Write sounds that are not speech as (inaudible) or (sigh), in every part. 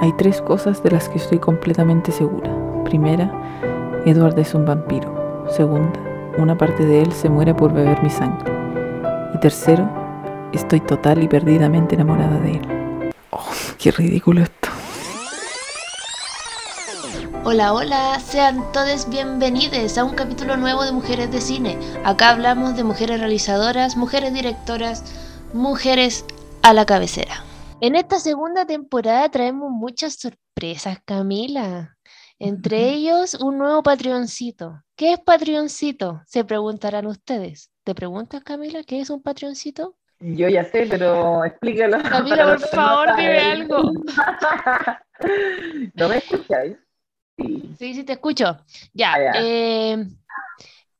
Hay tres cosas de las que estoy completamente segura. Primera, Edward es un vampiro. Segunda, una parte de él se muere por beber mi sangre. Y tercero, estoy total y perdidamente enamorada de él. Oh, qué ridículo esto. Hola, hola, sean todos bienvenidos a un capítulo nuevo de Mujeres de Cine. Acá hablamos de mujeres realizadoras, mujeres directoras, mujeres a la cabecera. En esta segunda temporada traemos muchas sorpresas, Camila. Entre ellos, un nuevo Patreoncito. ¿Qué es Patreoncito? Se preguntarán ustedes. ¿Te preguntas, Camila, qué es un Patreoncito? Yo ya sé, pero explícalo. (laughs) Camila, por favor, dime algo. (laughs) ¿No me escucháis? Sí. sí, te escucho. Ya. Ah, eh,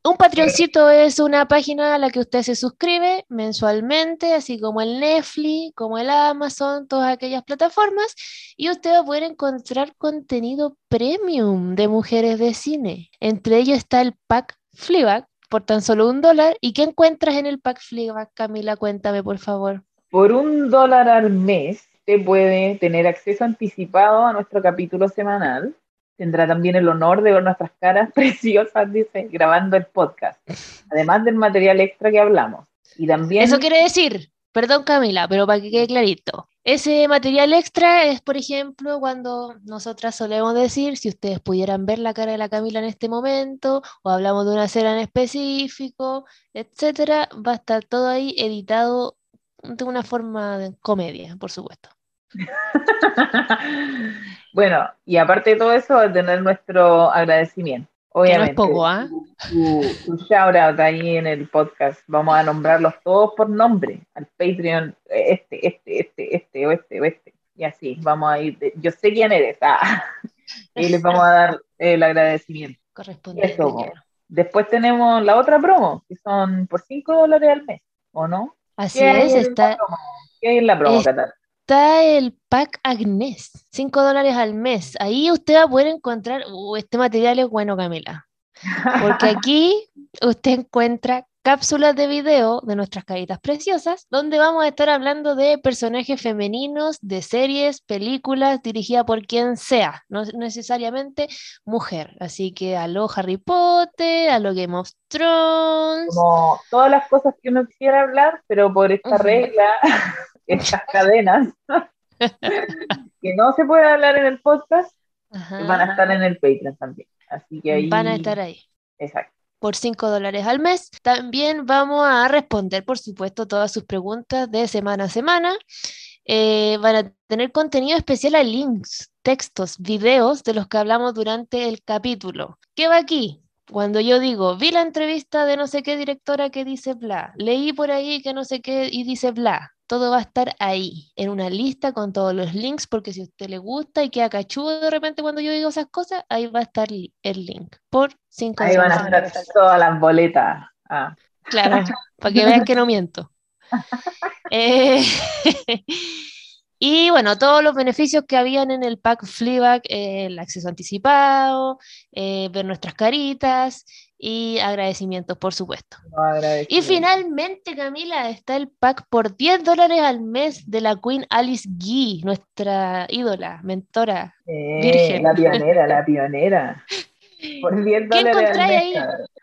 un Patreoncito es una página a la que usted se suscribe mensualmente, así como el Netflix, como el Amazon, todas aquellas plataformas, y usted va a poder encontrar contenido premium de mujeres de cine. Entre ellos está el pack Fleabag por tan solo un dólar. ¿Y qué encuentras en el pack Fleabag, Camila? Cuéntame, por favor. Por un dólar al mes, te puede tener acceso anticipado a nuestro capítulo semanal tendrá también el honor de ver nuestras caras (laughs) preciosas, dice, grabando el podcast, además del material extra que hablamos. Y también... Eso quiere decir, perdón Camila, pero para que quede clarito, ese material extra es, por ejemplo, cuando nosotras solemos decir, si ustedes pudieran ver la cara de la Camila en este momento, o hablamos de una escena en específico, etcétera, va a estar todo ahí editado de una forma de comedia, por supuesto. (laughs) bueno, y aparte de todo eso, tener nuestro agradecimiento. Obviamente. no es poco, ¿ah? Tu, shout out ahí en el podcast. Vamos a nombrarlos todos por nombre. Al Patreon, este, este, este, este, o este, o este. Y así, vamos a ir. yo sé quién eres. Ah. y les vamos a dar el agradecimiento. Correspondiente. Después tenemos la otra promo, que son por 5 dólares al mes, ¿o no? Así es, está. ¿Qué es la promo, está el pack Agnes, 5 dólares al mes. Ahí usted va a poder encontrar, uh, este material es bueno, Camila. Porque (laughs) aquí usted encuentra cápsulas de video de nuestras caritas preciosas, donde vamos a estar hablando de personajes femeninos, de series, películas, dirigida por quien sea, no necesariamente mujer. Así que a lo Harry Potter, a lo Game of Thrones. Como todas las cosas que uno quisiera hablar, pero por esta regla (laughs) estas cadenas (laughs) que no se puede hablar en el podcast, van a estar en el Patreon también. Así que ahí... Van a estar ahí. Exacto. Por 5 dólares al mes. También vamos a responder, por supuesto, todas sus preguntas de semana a semana. Eh, van a tener contenido especial a links, textos, videos de los que hablamos durante el capítulo. ¿Qué va aquí? Cuando yo digo, vi la entrevista de no sé qué directora que dice bla, leí por ahí que no sé qué y dice bla, todo va a estar ahí, en una lista con todos los links, porque si a usted le gusta y queda cachudo de repente cuando yo digo esas cosas, ahí va a estar el link por cinco Ahí van a estar todas las boletas. Ah. Claro, (laughs) para que vean que no miento. (laughs) Eh, (laughs) y bueno, todos los beneficios que habían en el pack Fleabag, eh, el acceso anticipado, eh, ver nuestras caritas, y agradecimientos, por supuesto. y finalmente, Camila, está el pack por 10 dólares al mes de la Queen Alice Guy, nuestra ídola, mentora, virgen. La pionera, la (laughs) pionera. Por 10 dólares al mes. Ahí?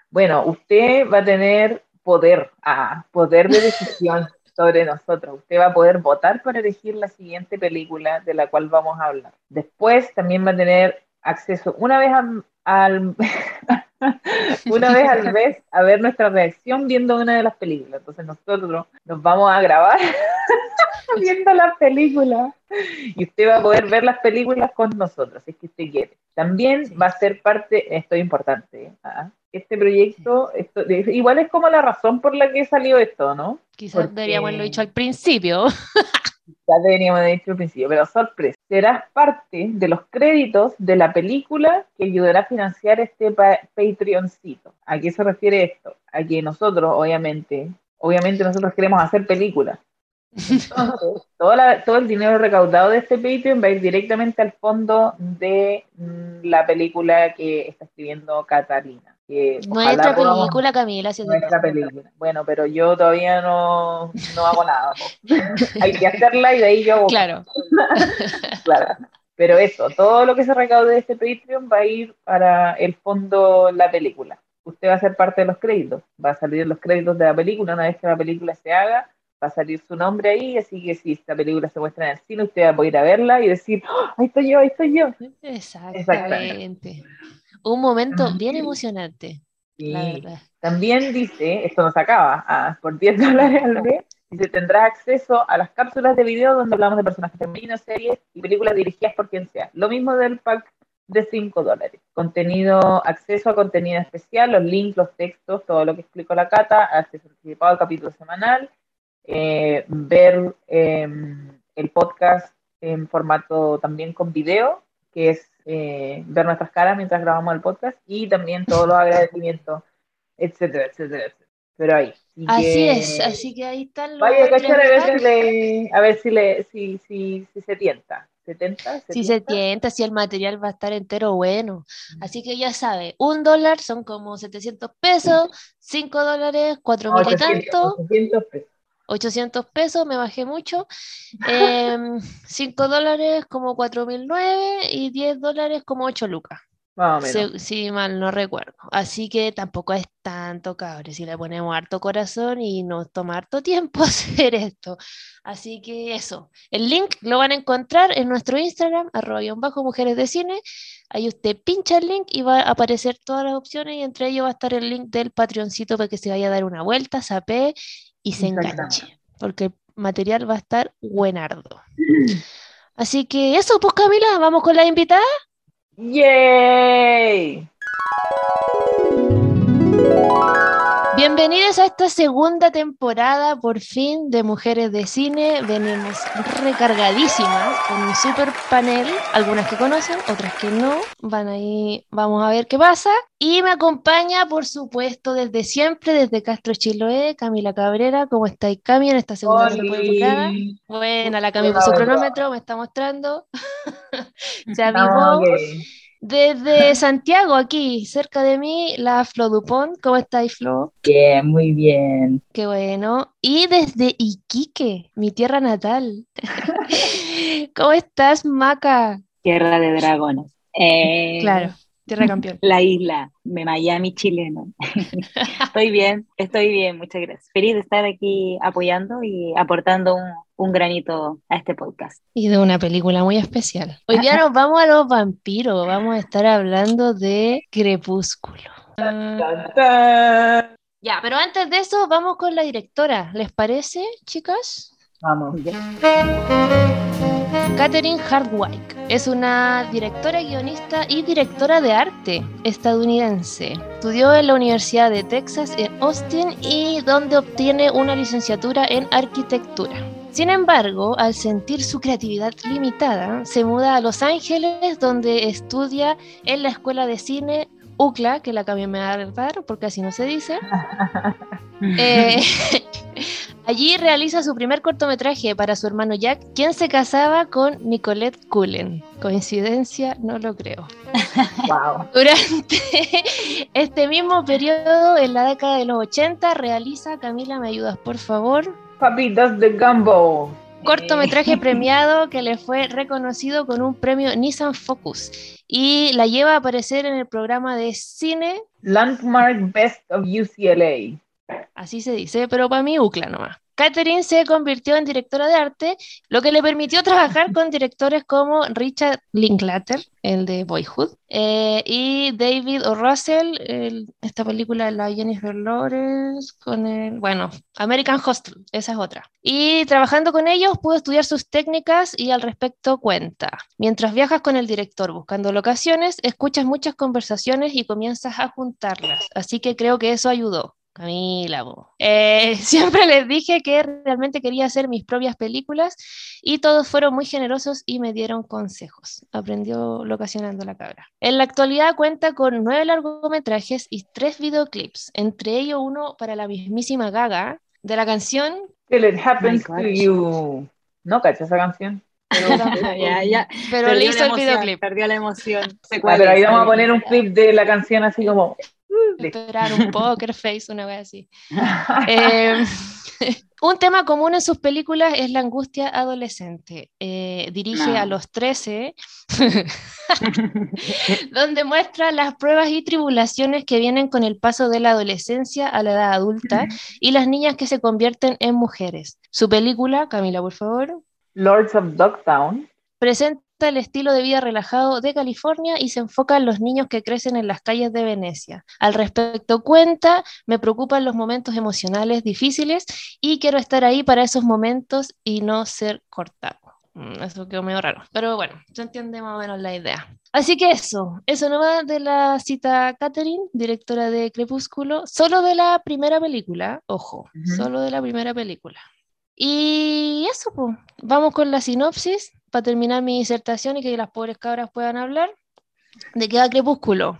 Bueno, usted va a tener poder, ah, poder de decisión (laughs) sobre nosotros. Usted va a poder votar para elegir la siguiente película de la cual vamos a hablar. Después también va a tener acceso una vez al (laughs) una vez al mes a ver nuestra reacción viendo una de las películas. Entonces nosotros nos vamos a grabar (laughs) viendo las películas y usted va a poder ver las películas con nosotros, si es que usted quiere. También va a ser parte, esto es importante, ¿ah? este proyecto, esto, igual es como la razón por la que salió esto, ¿no? Quizás deberíamos haberlo dicho al principio. (laughs) ya deberíamos haber dicho al principio, pero sorpresa, serás parte de los créditos de la película que ayudará a financiar este Patreoncito. ¿A qué se refiere esto? A que nosotros, obviamente, obviamente nosotros queremos hacer películas. Entonces, (laughs) todo, el dinero recaudado de este Patreon va a ir directamente al fondo de mm, la película que está escribiendo Catalina nuestra película, Camila. nuestra película. Bueno, pero yo todavía no, no hago nada. (laughs) Hay que hacerla y de ahí yo hago. Claro. (laughs) claro. Pero eso, todo lo que se recaude de este Patreon va a ir para el fondo la película. Usted va a ser parte de los créditos, va a salir los créditos de la película una vez que la película se haga, va a salir su nombre ahí, así que si esta película se muestra en el cine, usted va a poder ir a verla y decir, ¡Oh, ahí estoy yo, ahí estoy yo. Exactamente. Un momento bien emocionante. También dice, esto nos acaba, ah, por 10 (laughs) dólares al mes, dice, tendrás acceso a las cápsulas de video donde hablamos de personajes femeninos, series y películas dirigidas por quien sea. Lo mismo del pack de 5 dólares. Contenido, acceso a contenido especial, los links, los textos, todo lo que explicó la cata, acceso anticipado al capítulo semanal, eh, ver em, el podcast en formato también con video, que es eh, ver nuestras caras mientras grabamos el podcast y también todos los (laughs) agradecimientos, etcétera, etcétera, etcétera. Pero ahí. Así es, así que ahí están los. Vaya cachar a ver, si, le, a ver si, le, si, si, si se tienta. ¿70? Si se tienta, si el material va a estar entero bueno. Así que ya sabe, un dólar son como 700 pesos, 5 dólares, 4 mil y tanto. 800 pesos. 800 pesos, me bajé mucho. 5 (laughs) em, dólares como 4.009 y 10 dólares como 8 lucas. Si, mal no recuerdo. Así que tampoco es tanto, cabrón. Si le ponemos harto corazón y nos toma harto tiempo (laughs) hacer esto. Así que eso. El link lo van a encontrar en nuestro Instagram, arroba bajo mujeres de cine. Ahí usted pincha el link y va a aparecer todas las opciones y entre ellos va a estar el link del Patreoncito para que se vaya a dar una vuelta, sape y se enganche, porque el material va a estar buenardo. (clears throat) Así que eso, pues Camila, vamos con la invitada. ¡Yay! Bienvenidos a esta segunda temporada, por fin, de Mujeres de Cine. Venimos recargadísimas con un super panel, algunas que conocen, otras que no. Van ahí, vamos a ver qué pasa. Y me acompaña, por supuesto, desde siempre, desde Castro Chiloé, Camila Cabrera. ¿Cómo estáis, Cami, en esta segunda temporada? Buena, la Cami su cronómetro, me está mostrando. (laughs) Avivó. Desde (laughs) Santiago, aquí, cerca de mí, la Flo Dupont. ¿Cómo estáis, Flo? Bien, muy bien. Qué bueno. Y desde Iquique, mi tierra natal. (laughs) (laughs) ¿Cómo estás, Maca? Tierra de dragones. Eh, claro. Tierra campeón. La isla de Miami chileno. (laughs) estoy bien, estoy bien, muchas gracias. Feliz de estar aquí apoyando y aportando un, granito a este podcast. Y de una película muy especial. Hoy día (laughs) nos vamos a los vampiros, vamos a estar hablando de Crepúsculo. ya, pero antes de eso, vamos con la directora. ¿Les parece, chicas? Vamos. Catherine Hardwick es una directora, guionista y directora de arte estadounidense. Estudió en la Universidad de Texas en Austin y donde obtiene una licenciatura en arquitectura. Sin embargo, al sentir su creatividad limitada, se muda a Los Ángeles donde estudia en la escuela de cine UCLA, que la cambié me va a porque así no se dice. (laughs) Eh, (laughs) allí realiza su primer cortometraje para su hermano Jack, quien se casaba con Nicolette Cullen. Coincidencia, no lo creo. (laughs) Durante este mismo periodo, en la década de los 80, realiza, Camila, ¿me ayudas por favor? Papitas de Gumbo cortometraje premiado que le fue reconocido con un premio Nissan Focus y la lleva a aparecer en el programa de cine Landmark Best of UCLA. Así se dice, pero para mí UCLA nomás. Catherine se convirtió en directora de arte, lo que le permitió trabajar con directores como Richard Linklater, el de Boyhood, eh, y David O. Russell, esta película de la Jennifer Lawrence, con el, bueno, American Hostel, esa es otra. Y trabajando con ellos pudo estudiar sus técnicas y al respecto cuenta. Mientras viajas con el director buscando locaciones, escuchas muchas conversaciones y comienzas a juntarlas, así que creo que eso ayudó. Camila, eh, (laughs) siempre les dije que realmente quería hacer mis propias películas y todos fueron muy generosos y me dieron consejos. Aprendió locacionando la cabra. En la actualidad cuenta con nueve largometrajes y tres videoclips, entre ellos uno para la mismísima Gaga de la canción Till It Happens to You. ¿No cachas esa canción? Pero, (laughs) ya, ya. pero le hizo el videoclip. Perdió la emoción. pero ahí vamos a poner un clip de la canción así como (laughs) esperar un poker face, una vez así. (laughs) Em, (laughs) Un tema común en sus películas es la angustia adolescente. Eh, dirige a los 13, donde muestra las pruebas y tribulaciones que vienen con el paso de la adolescencia a la edad adulta y las niñas que se convierten en mujeres. Su película, Camila, por favor. Lords of Dogtown. Presenta el estilo de vida relajado de California y se enfoca en los niños que crecen en las calles de Venecia. Al respecto cuenta, me preocupan los momentos emocionales difíciles y quiero estar ahí para esos momentos y no ser cortado. Mm, eso quedó medio raro, pero bueno, se entiende más o menos la idea. Así que eso, eso nomás de la cita Catherine, directora de Crepúsculo, solo de la primera película, ojo, solo de la primera película. Y eso, pues, vamos con la sinopsis para terminar mi disertación y que las pobres cabras puedan hablar. De queda Crepúsculo.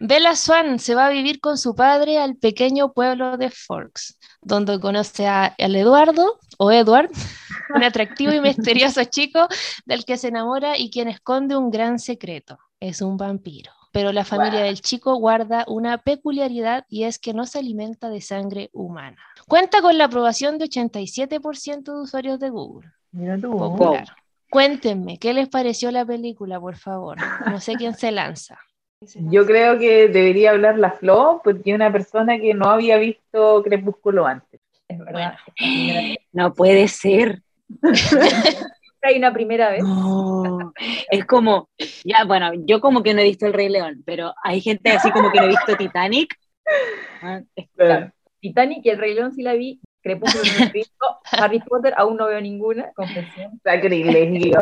Bella Swan se va a vivir con su padre al pequeño pueblo de Forks, donde conoce a, al Eduardo, o Edward, (laughs) un atractivo y misterioso chico del que se enamora y quien esconde un gran secreto. Es un vampiro. Pero la familia del chico guarda una peculiaridad y es que no se alimenta de sangre humana. Cuenta con la aprobación de 87% de usuarios de Google. Mira tú. Cuéntenme, ¿qué les pareció la película, por favor? No sé quién se lanza. Yo creo que debería hablar la Flo, porque es una persona que no había visto Crepúsculo antes. Es verdad. No puede ser. (laughs) Hay una primera vez. Es como, ya, bueno, yo como que no he visto El Rey León, pero hay gente así como que no he visto Titanic. (laughs) Ah, Titanic y El Rey León sí la vi, Crepúsculo he visto, Harry Potter aún no veo ninguna, confesión. Sacrilegio.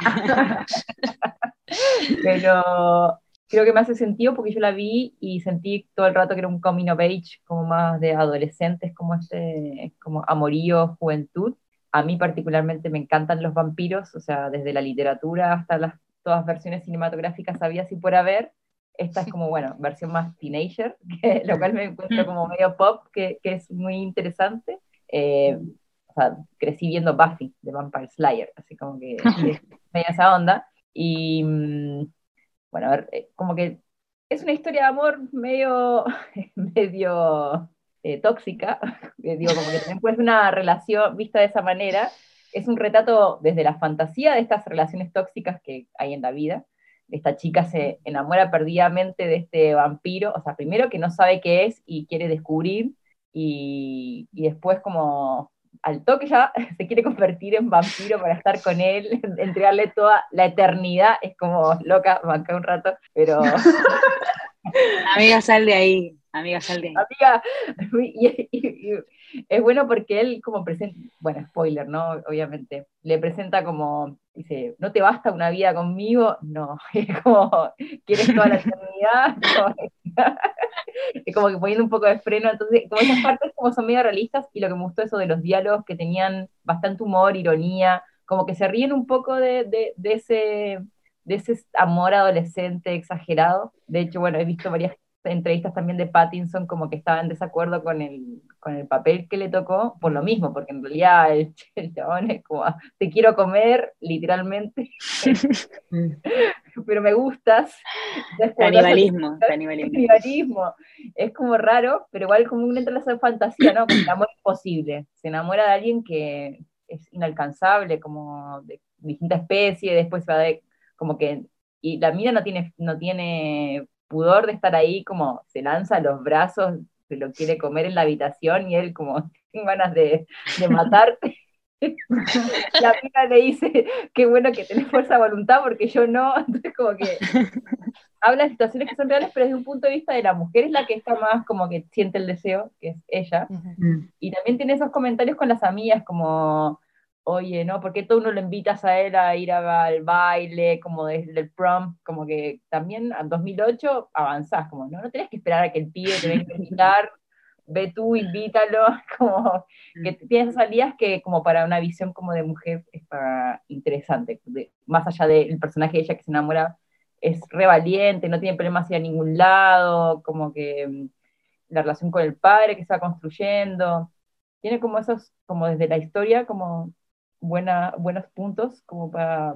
(laughs) Pero creo que me hace sentido porque yo la vi y sentí todo el rato que era un coming of age, como más de adolescentes, como este, como amorío, juventud. A mí particularmente me encantan los vampiros, o sea, desde la literatura hasta las todas versiones cinematográficas había así por haber. Esta es como, bueno, versión más teenager, (laughs) que, lo cual me encuentro como medio pop, que, que es muy interesante. Eh, o sea, crecí viendo Buffy de Vampire Slayer, así como que (laughs) medio esa onda. Y mm, bueno, a ver, eh, como que es una historia de amor medio, (laughs) medio eh, tóxica, digo, como que también puede una relación vista de esa manera. Es un retrato desde la fantasía de estas relaciones tóxicas que hay en la vida, esta chica se enamora perdidamente de este vampiro, o sea, primero que no sabe qué es y quiere descubrir, y, después como al toque ya (laughs) se quiere convertir en vampiro para estar con él, entregarle toda la eternidad, es como loca, banca un rato, pero... (laughs) Amiga, sal de ahí, amiga, sal de ahí. Amiga, (laughs) es bueno porque él como presenta, bueno, spoiler, ¿no? Obviamente, le presenta como dice, ¿no te basta una vida conmigo? No, (laughs) es como, ¿quieres toda la eternidad? (laughs) es como que poniendo un poco de freno, entonces, como esas partes como son medio realistas, y lo que me gustó eso de los diálogos que tenían bastante humor, ironía, como que se ríen un poco de, de, de ese de ese amor adolescente exagerado. De hecho, bueno, he visto varias entrevistas también de Pattinson como que estaba en desacuerdo con el, con el papel que le tocó, por lo mismo, porque en realidad (laughs) el, chabón es como, te quiero comer, literalmente, (laughs) pero me gustas. Canibalismo, canibalismo. Es como raro, pero igual como un entra esa fantasía, ¿no? Como el amor imposible. Se enamora de alguien que es inalcanzable, como de distinta especie, después va de, como que, y la mina no tiene, no tiene pudor de estar ahí, como se lanza a los brazos, se lo quiere comer en la habitación y él como, tiene ganas de, de matarte. (laughs) la amiga le dice, qué bueno que tenés fuerza de voluntad porque yo no, (laughs) entonces como que habla de situaciones que son reales, pero desde un punto de vista de la mujer es la que está más como que siente el deseo, que es ella, y también tiene esos comentarios con las amigas como, oye, ¿no? ¿Por qué tú no lo invitas a él a ir al baile, como desde el prom? Como que también en 2008 avanzás, como, no, no tenés que esperar a que el pibe te venga a (laughs) invitar, ve tú, invítalo, (laughs) como que mm. tienes esas salidas que como para una visión como de mujer es para interesante, más allá del personaje de ella que se enamora, es re valiente, no tiene problemas hacia ningún lado, como que mm, la relación con el padre que se va construyendo, tiene como esos, como desde la historia, como buena, buenos puntos como para,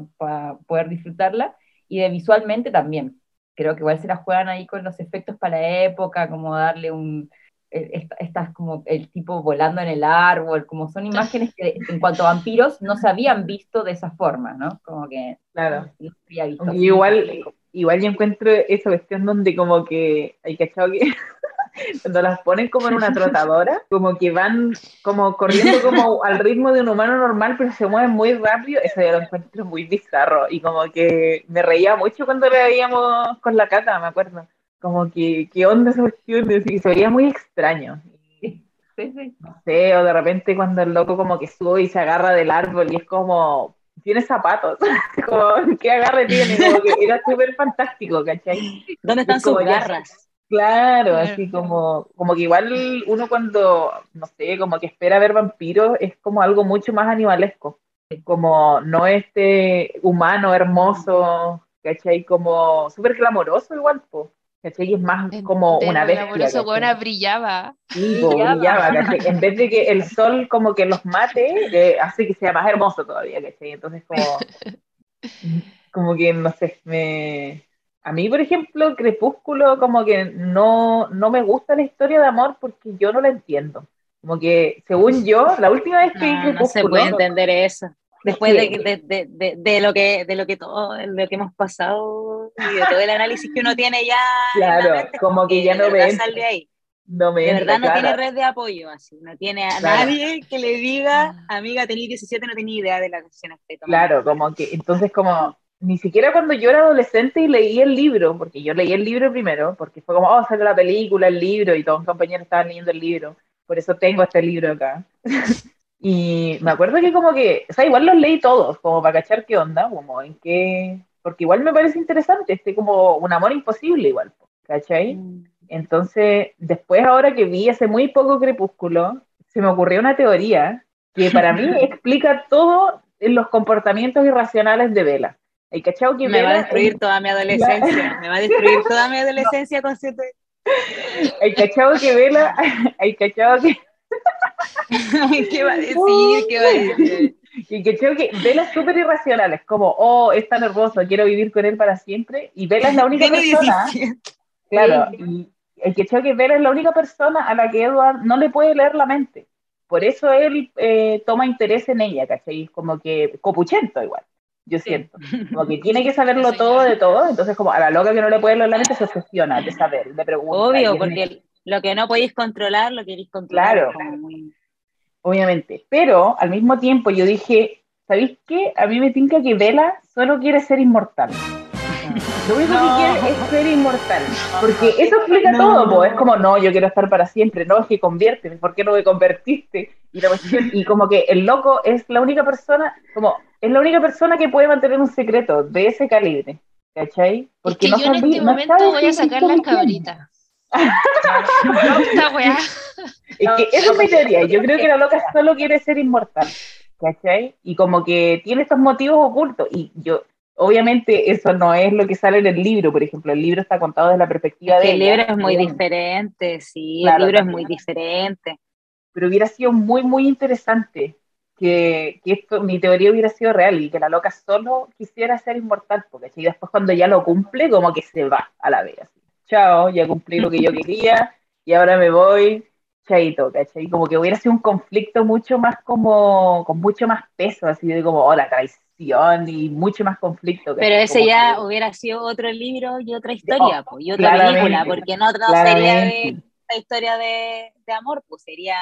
poder disfrutarla y de visualmente también. Creo que igual se la juegan ahí con los efectos para la época, como darle un, estás como el tipo volando en el árbol, como son imágenes que en cuanto a vampiros no se habían visto de esa forma, ¿no? Como que claro. no se había visto. igual, igual yo encuentro esa cuestión donde como que hay cachado que cuando las ponen como en una trotadora, como que van como corriendo como al ritmo de un humano normal, pero se mueven muy rápido, eso yo lo encuentro muy bizarro y como que me reía mucho cuando le veíamos con la cata, me acuerdo. Como que, ¿qué onda esa cuestión? Y se veía muy extraño. Sí, sí. No sé, o de repente cuando el loco como que sube y se agarra del árbol y es como, tiene zapatos, (laughs) como, ¿qué agarre tiene? Como que era súper fantástico, ¿cachai? ¿Dónde están sus garras? Claro, así como, como que igual uno cuando, no sé, como que espera ver vampiros es como algo mucho más animalesco, como no este humano hermoso, ¿cachai? Como súper clamoroso igual, pues. ¿cachai? Es más como una bestia. Eso buena brillaba. Sí, brillaba, En vez de que el sol como que los mate, eh, hace que sea más hermoso todavía, ¿cachai? Entonces como, (laughs) como que, no sé, me... A mí, por ejemplo, Crepúsculo como que no, no me gusta la historia de amor porque yo no la entiendo. Como que, según yo, la última vez que no, Crepúsculo... No se puede entender eso. Después de, de, de, de, lo que de lo que todo lo que hemos pasado y de todo el análisis que uno tiene ya claro como que ya no ve de ahí. No me de verdad no tiene red de apoyo así no tiene a nadie que le diga ah. amiga tenía 17 no tenía idea de la decisión que claro como que entonces como ni siquiera cuando yo era adolescente y leí el libro, porque yo leí el libro primero, porque fue como, oh, sale la película, el libro, y todos mis compañeros estaban leyendo el libro, por eso tengo este libro acá. (laughs) Y me acuerdo que como que, o sea, igual los leí todos, como para cachar qué onda, como en qué, porque igual me parece interesante, este como un amor imposible igual, ¿cachai? Mm. Entonces, después ahora que vi hace muy poco Crepúsculo, se me ocurrió una teoría que para mí (laughs) explica todo en los comportamientos irracionales de Vela. El cachao que me va a destruir toda mi adolescencia, me va a destruir toda mi (laughs) adolescencia con siete... El cachao que Vela, (laughs) el cachao que (laughs) ¿Qué va a decir? ¿Qué va a decir? Y que creo que Vela es súper irracional, es como, oh, es tan hermoso, quiero vivir con él para siempre. Y Vela es la única persona. Claro, y el que creo que Vela es la única persona a la que Edward no le puede leer la mente. Por eso él eh, toma interés en ella, ¿cachai? Como que copuchento igual, yo siento. (laughs) Como que tiene que saberlo todo de todo, entonces como a la loca que no le puede leer la mente se obsesiona de saber, de preguntar. Obvio, porque lo que no podéis controlar, lo queréis controlar. Claro, obviamente. Pero al mismo tiempo yo dije, ¿sabéis qué? A mí me tinca que Vela solo quiere ser inmortal. Lo único que quiere es ser inmortal. Porque eso explica todo, pues. Es como, no, yo quiero estar para siempre. No, es que conviérteme. ¿Por qué no me convertiste? Y, la y como que el loco es la única persona, como, es la única persona que puede mantener un secreto de ese calibre. ¿Cachai? Porque (laughs) es que yo en este momento voy a sacar las cabritas. Es que eso es mi teoría. Yo creo que la loca solo quiere ser inmortal. ¿Cachai? Y como que tiene estos motivos ocultos. Y yo, obviamente, eso no es lo que sale en el libro, por ejemplo. El libro está contado desde la perspectiva de. El libro es muy diferente, sí. el libro es muy diferente. Pero hubiera sido muy, muy interesante que, que esto, mi teoría hubiera sido real y que la loca solo quisiera ser inmortal, porque y después cuando ya lo cumple, como que se va a la vez chao, ya cumplí lo que yo quería y ahora me voy, chaito, ¿cachai? Como que hubiera sido un conflicto mucho más como, con mucho más peso, así de como, oh, la traición y mucho más conflicto. Pero ese ya hubiera sido otro libro y otra historia, y otra película, porque no, no sería la historia de, de, amor, pues sería,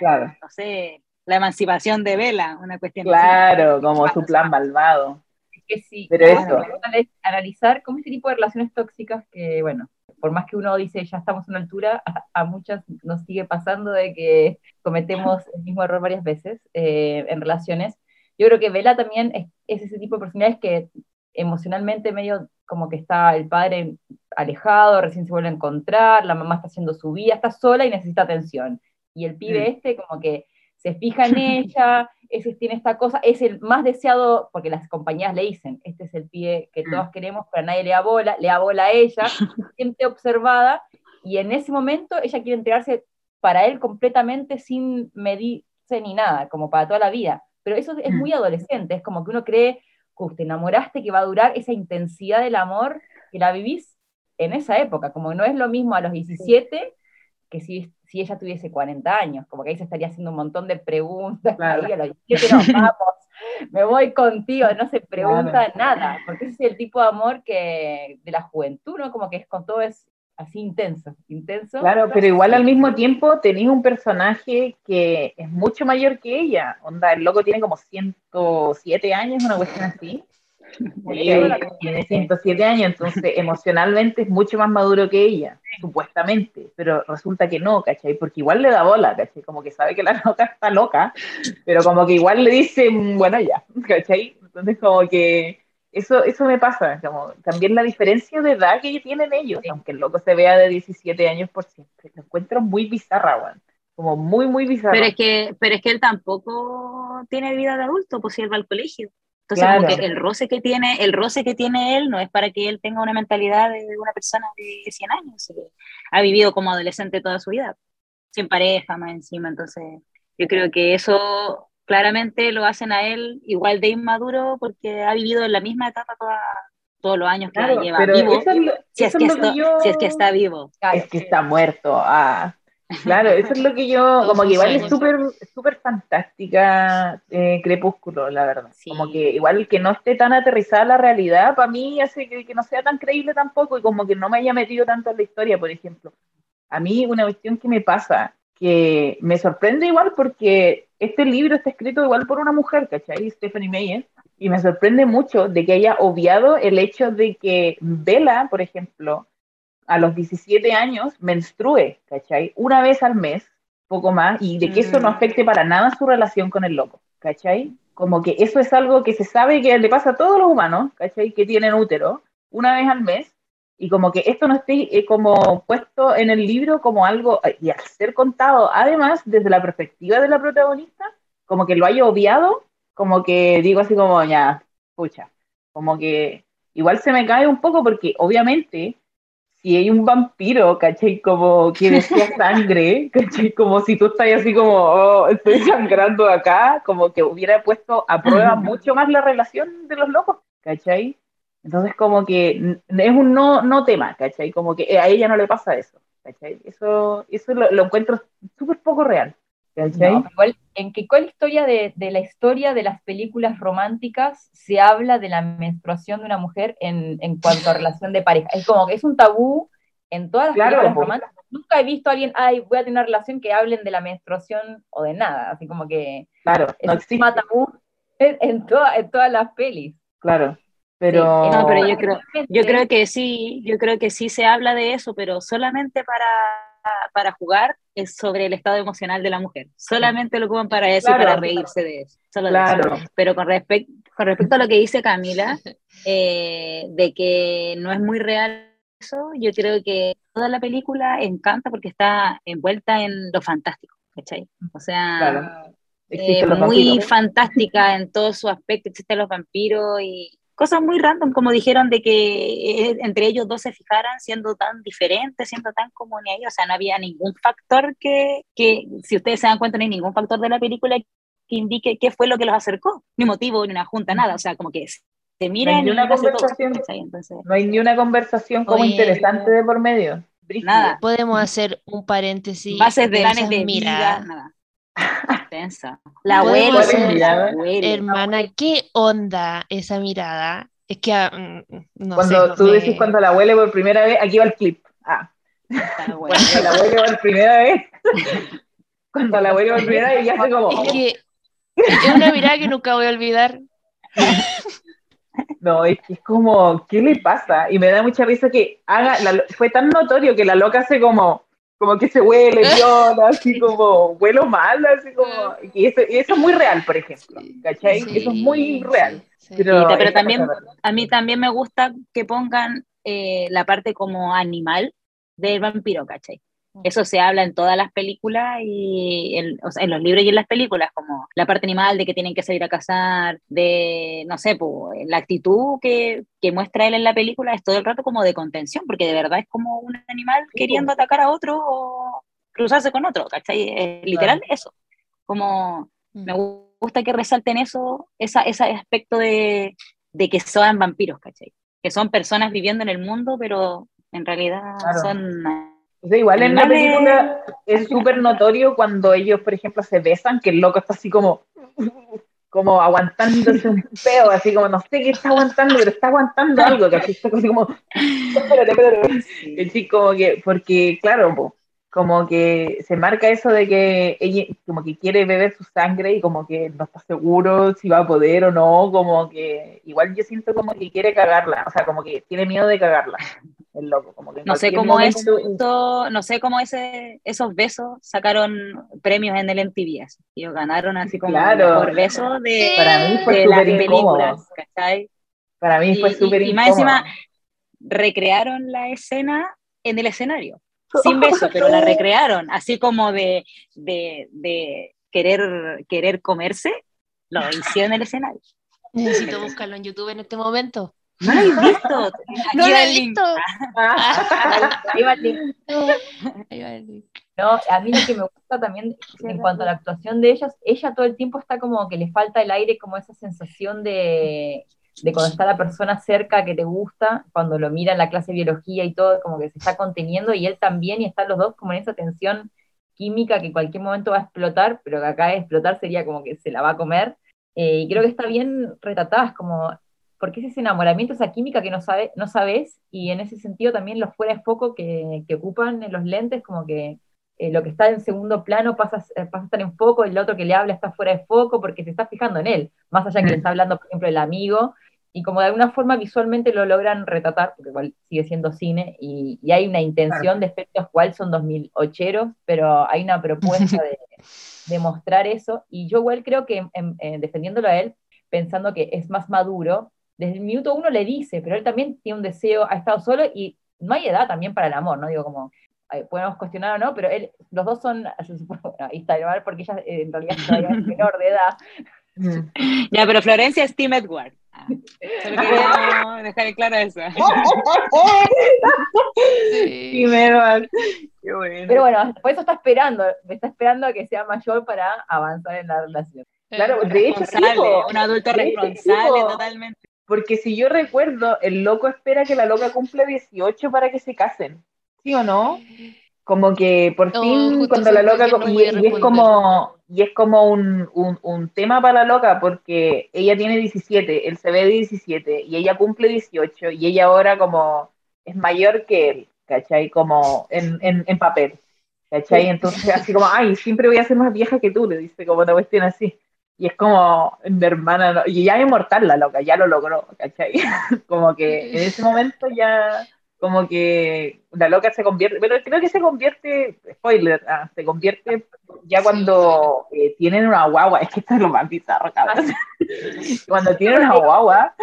no sé, la emancipación de Vela, una cuestión Claro, como su plan malvado. Es que sí, pero eso. analizar cómo este tipo de relaciones tóxicas que, bueno, por más que uno dice ya estamos a una altura, (laughs) a, muchas nos sigue pasando de que cometemos el mismo error varias veces eh, en relaciones. Yo creo que Vela también es, ese tipo de personalidades que emocionalmente medio como que está el padre alejado, recién se vuelve a encontrar, la mamá está haciendo su vida, está sola y necesita atención. Y el pibe mm. este como que se fija en (laughs) ella, ese tiene esta cosa, es el más deseado, porque las compañías le dicen, este es el pie que mm. todos queremos, pero nadie le da bola, le da bola a ella, (laughs) siente observada, y en ese momento ella quiere entregarse para él completamente sin medirse ni nada, como para toda la vida. Pero eso es muy mm. adolescente, es como que uno cree que te enamoraste, que va a durar esa intensidad del amor que la vivís en esa época, como no es lo mismo a los 17 que si, si ella tuviese 40 años, como que ahí se estaría haciendo un montón de preguntas, claro. ahí a los vamos, me voy contigo, no se pregunta nada, porque ese es el tipo de amor que de la juventud, ¿no? Como que es con todo es así intenso, intenso. Claro, pero igual al mismo tiempo tenéis un personaje que es mucho mayor que ella, onda, el loco tiene como 107 años, una cuestión así, (laughs) tiene 107 años, entonces emocionalmente es mucho más maduro que ella, supuestamente, pero resulta que no, ¿cachai? Porque igual le da bola, ¿cachai? Como que sabe que la (laughs) loca está loca, pero como que igual le dice, bueno, ya, (laughs) ¿cachai? Entonces como que eso, eso me pasa, como también la diferencia de edad que tienen ellos, aunque el loco se vea de 17 años por siempre, lo encuentro muy bizarra, weón. Como muy, muy bizarra. Pero es que, pero es que él tampoco tiene vida de adulto, pues si él va al colegio. Entonces, como que el roce que tiene, el roce que tiene él no es para que él tenga una mentalidad de una persona de 100 años, ha vivido como adolescente toda su vida, sin pareja más encima, entonces yo creo que eso claramente lo hacen a él igual de inmaduro porque ha vivido en la misma etapa todos los años que lleva vivo, si, es que si es que está vivo. Es que está muerto. Ah. (laughs) Claro, eso es lo que yo, como que igual es súper súper fantástica eh, Crepúsculo, la verdad. Como que igual que no esté tan aterrizada la realidad, para mí hace que, que, no sea tan creíble tampoco y como que no me haya metido tanto en la historia, por ejemplo. A mí una cuestión que me pasa, que me sorprende igual porque este libro está escrito igual por una mujer, ¿cachai? Stephanie Meyer, y me sorprende mucho de que haya obviado el hecho de que Bella, por ejemplo, a los 17 años menstrue, ¿cachai? Una vez al mes, poco más, y de que eso no mm. afecte para nada su relación con el loco, ¿cachai? Como que eso es algo que se sabe que le pasa a todos los humanos, ¿cachai? Que tienen útero, una vez al mes, y como que esto no esté eh, como puesto en el libro como algo, eh, y al ser contado, además, desde la perspectiva de la protagonista, como que lo haya obviado, como que digo así como, ya, escucha, como que igual se me cae un poco porque obviamente si hay un vampiro, ¿cachai? Como que desea (laughs) sangre, ¿cachai? Como si tú estás así como, oh, estoy sangrando acá, como que hubiera puesto a prueba mucho más la relación de los locos, ¿cachai? Entonces como que es un no, no tema, ¿cachai? Como que a ella no le pasa eso, ¿cachai? Eso, eso lo, lo encuentro súper poco real. ¿En qué cuál historia de, la historia de las películas románticas se habla de la menstruación de una mujer en, cuanto a relación de pareja? Es como que es un tabú en todas las películas románticas. Nunca he visto a alguien, ay, voy a tener una relación que hablen de la menstruación o de nada. Así como que claro, no existe. tabú en, en todas las pelis. Claro. Pero... no, pero yo creo, yo creo que sí, yo creo que sí se habla de eso, pero solamente para para jugar es sobre el estado emocional de la mujer. Solamente lo ocupan para eso y para reírse de eso. Pero con, respecto con respecto a lo que dice Camila, eh, de que no es muy real eso, yo creo que toda la película encanta porque está envuelta en lo fantástico, ¿cachai? O sea, eh, muy fantástica en todo su aspecto, existen los vampiros y, cosas muy random, como dijeron de que eh, entre ellos dos se fijaran siendo tan diferentes, siendo tan como ni ahí, o sea, no había ningún factor que, que, si ustedes se dan cuenta, no hay ningún factor de la película que indique qué fue lo que los acercó, ni motivo, ni una junta, nada, o sea, como que se miran no hay ni una conversación, no hay ni una conversación como interesante de por medio. Nada. Podemos hacer un paréntesis. Bases de planes de mira, nada. La abuela, Hermana, ¿qué onda esa mirada? Es que mm, no Cuando tú decís cuando la abuela por primera vez, aquí va el clip. Ah. (laughs) Cuando la abuela por primera vez. cuando la abuela por primera vez, ya hace como. Es que es una mirada que nunca voy a olvidar. No, es que es como, ¿qué le pasa? Y me da mucha risa que haga, fue tan notorio que la loca hace como, como que se huele, viola, (laughs) así como huelo mal, así como. Y eso, y eso es muy real, por ejemplo, ¿cachai? eso es muy real. Pero, también, a mí también me gusta que pongan eh, la parte como animal del vampiro, ¿cachai? Eso se habla en todas las películas y en, en, los libros y en las películas, como la parte animal de que tienen que salir a cazar, de, no sé, pues, la actitud que, que, muestra él en la película es todo el rato como de contención, porque de verdad es como un animal queriendo atacar a otro o cruzarse con otro, ¿cachai? literal eso. Como mm. me gusta que resalten eso, esa, ese aspecto de, de que son vampiros, ¿cachai? Que son personas viviendo en el mundo, pero en realidad son O sea, igual en la película es súper notorio cuando ellos, por ejemplo, se besan, que el loco está así como, como aguantándose un peo, así como, no sé qué está aguantando, pero está aguantando algo, que así está así como, espérate, espérate. Sí, como que, porque, claro, como que se marca eso de que ella como que quiere beber su sangre y como que no está seguro si va a poder o no, como que igual yo siento como que quiere cagarla, o sea, como que tiene miedo de cagarla, el loco, como que no sé cómo eso, no sé cómo ese, esos besos sacaron premios en el MTV, y ganaron así como por besos de, para mí fue las películas, Para mí fue súper y, y más encima recrearon la escena en el escenario sin beso, pero la (laughs) recrearon, así como de, de, de querer, querer comerse, lo hicieron en el escenario. Necesito buscarlo en YouTube en este momento. No lo he visto. (laughs) no lo he visto. Ahí va el link. No, a mí lo que me gusta también en cuanto a la actuación de ellas, ella todo el tiempo está como que le falta el aire, como esa sensación de, de cuando está la persona cerca que te gusta, cuando lo mira en la clase de biología y todo, como que se está conteniendo y él también, y están los dos como en esa tensión química que en cualquier momento va a explotar, pero que acá explotar sería como que se la va a comer. Eh, y creo que está bien retratada, es como, porque es ese enamoramiento, esa química que no, sabe, no sabes, y en ese sentido también los fuera de foco que, que ocupan en los lentes, como que eh, lo que está en segundo plano pasa, eh, pasa a estar en foco, el otro que le habla está fuera de foco porque se está fijando en él, más allá que le mm. está hablando, por ejemplo, el amigo, y como de alguna forma visualmente lo logran retratar, porque igual sigue siendo cine, y, hay una intención de efectos cual son 2008, pero hay una propuesta de, mostrar eso, y yo igual creo que defendiéndolo a él, pensando que es más maduro, desde el minuto uno le dice, pero él también tiene un deseo, ha estado solo y no hay edad también para el amor, ¿no? Digo, como, podemos cuestionar o no, pero él, los dos son, (laughs) bueno, ahí está mal porque ella eh, en realidad es (laughs) menor de edad. Ya, pero Florencia es Tim Edward. Solo quería (laughs) dejar claro eso. Sí. Qué Pero bueno, por eso está esperando, me está esperando a que sea mayor para avanzar en la relación. Claro, de hecho, un adulto responsable totalmente. Porque si yo recuerdo, el loco espera que la loca cumpla 18 para que se casen. ¿Sí o no? Como que por fin, cuando la loca. y, es como, y es como un, un, tema para la loca, porque ella tiene 17, él se ve de 17, y ella cumple 18, y ella ahora como es mayor que él, ¿cachai? Como en, en, en papel, ¿cachai? Entonces, así como, ay, siempre voy a ser más vieja que tú, le dice como una cuestión así. Y es como, mi hermana, y ya es inmortal la loca, ya lo logró, ¿cachai? (laughs) como que en ese momento ya como que la loca se convierte, pero creo que se convierte, spoiler, ah, se convierte ya cuando eh, tienen una guagua, (laughs) es que esto es lo más bizarro, cabrón. (laughs) cuando tienen una guagua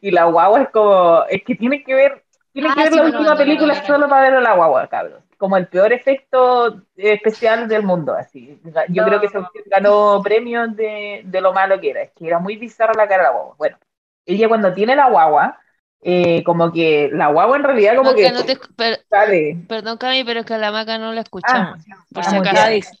y la guagua es como, es que tiene que ver, tiene que ah, ver la última película solo para ver a la guagua, cabrón. Como el peor efecto especial del mundo, así. Yo creo que se ganó premios de, de lo malo que era, es que era muy bizarra la cara de la guagua. Bueno, ella cuando tiene la guagua, eh, como que la guagua en realidad como que, Perdón, Cami, pero es que a la maca no la escuchamos. Ah, por si acaso.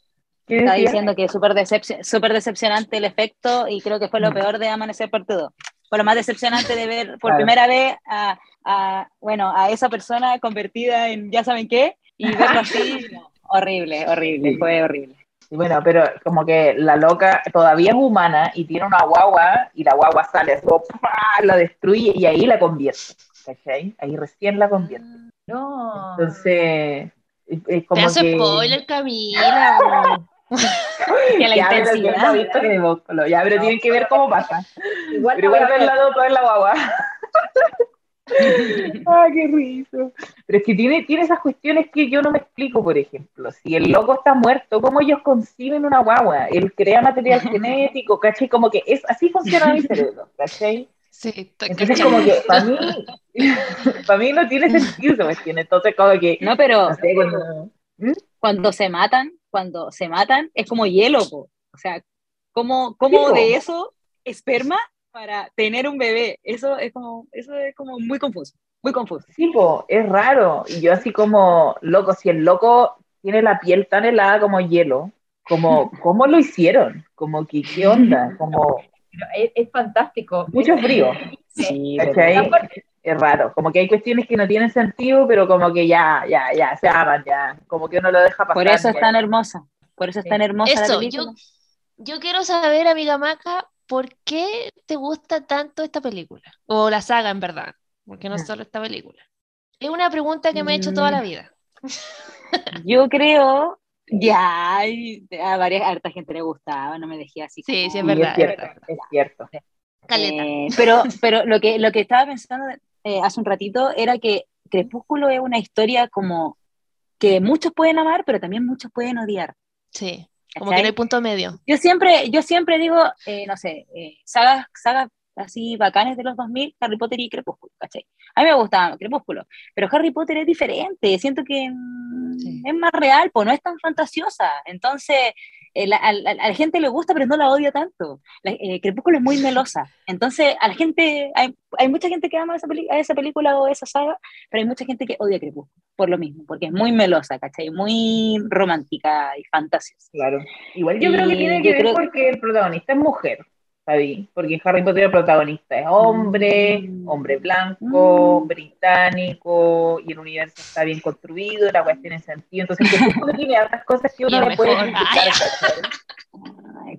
Está diciendo que es súper decepcionante el efecto y creo que fue lo mm. peor de Amanecer Parte 2. Fue lo más decepcionante de ver por primera vez a, a, bueno, a esa persona convertida en ya saben qué y verlo así, (laughs) horrible, horrible, fue horrible. Y bueno, pero como que la loca todavía es humana y tiene una guagua y la guagua sale, así, la destruye y ahí la convierte. ¿Cachai? Ahí recién la convierte. No. Entonces, es como Te hace que... spoiler, Camila. (laughs) que la ya, intensidad. Pero ya, pero tienen que ver cómo pasa. Igual pero igual ver la loca en la guagua. (laughs) (laughs) ¡Ay, qué riso! Pero es que tiene, tiene esas cuestiones que yo no me explico, por ejemplo. Si el loco está muerto, ¿cómo ellos conciben una guagua? Él crea material genético, ¿cachai? Como que es así funciona mi cerebro, ¿cachai? Sí, Entonces, como que para mí, (laughs) para mí no tiene (laughs) sentido, ¿me entiendes? Entonces, como que. No, pero. ¿Mm? cuando, se matan, cuando se matan, es como hielo, o sea, ¿cómo, cómo de eso esperma para tener un bebé. Eso es como, eso es como muy confuso, muy confuso. Sí, es raro. Y yo así como, loco, si el loco tiene la piel tan helada como hielo, como, (laughs) ¿cómo lo hicieron? Como que, ¿qué onda? (laughs) Como... Es, fantástico. Mucho frío. Sí, es raro, como que hay cuestiones que no tienen sentido, pero como que ya, ya, ya, se aman, ya, como que uno lo deja pasar. Por eso es tan hermosa, por eso es tan hermosa la película. Yo, yo quiero saber, amiga Maca, ¿por qué te gusta tanto esta película? O la saga, en verdad, porque no solo esta película. Es una pregunta que me he hecho toda la mm. vida. Yo creo, (laughs) ya, a varias, harta gente le gustaba, no me dejé así. Sí, sí, es verdad. Es cierto. Eh, pero, pero lo que, lo que estaba pensando eh, hace un ratito era que Crepúsculo es una historia como que muchos pueden amar, pero también muchos pueden odiar. Sí, como que no hay punto medio. Yo siempre, yo siempre digo, eh, no sé, sagas, sagas así bacanes de los 2000, Harry Potter y Crepúsculo, ¿cachai? A mí me gustaba Crepúsculo, pero Harry Potter es diferente, siento que mm, es más real, pues no es tan fantasiosa, entonces eh, a, la gente le gusta, pero no la odia tanto. Eh, Crepúsculo es muy (laughs) melosa, entonces a la gente, hay, hay mucha gente que ama esa, a esa película o esa saga, pero hay mucha gente que odia Crepúsculo, por lo mismo, porque es muy melosa, ¿cachai? Muy romántica y fantasiosa. Claro, igual yo creo que tiene que ver porque el protagonista es mujer porque Harry Potter el protagonista es hombre, mm. hombre blanco, mm. británico, y el universo está bien construido, la cuestión tiene sentido, entonces que (laughs) tiene hartas cosas que uno no puede criticar.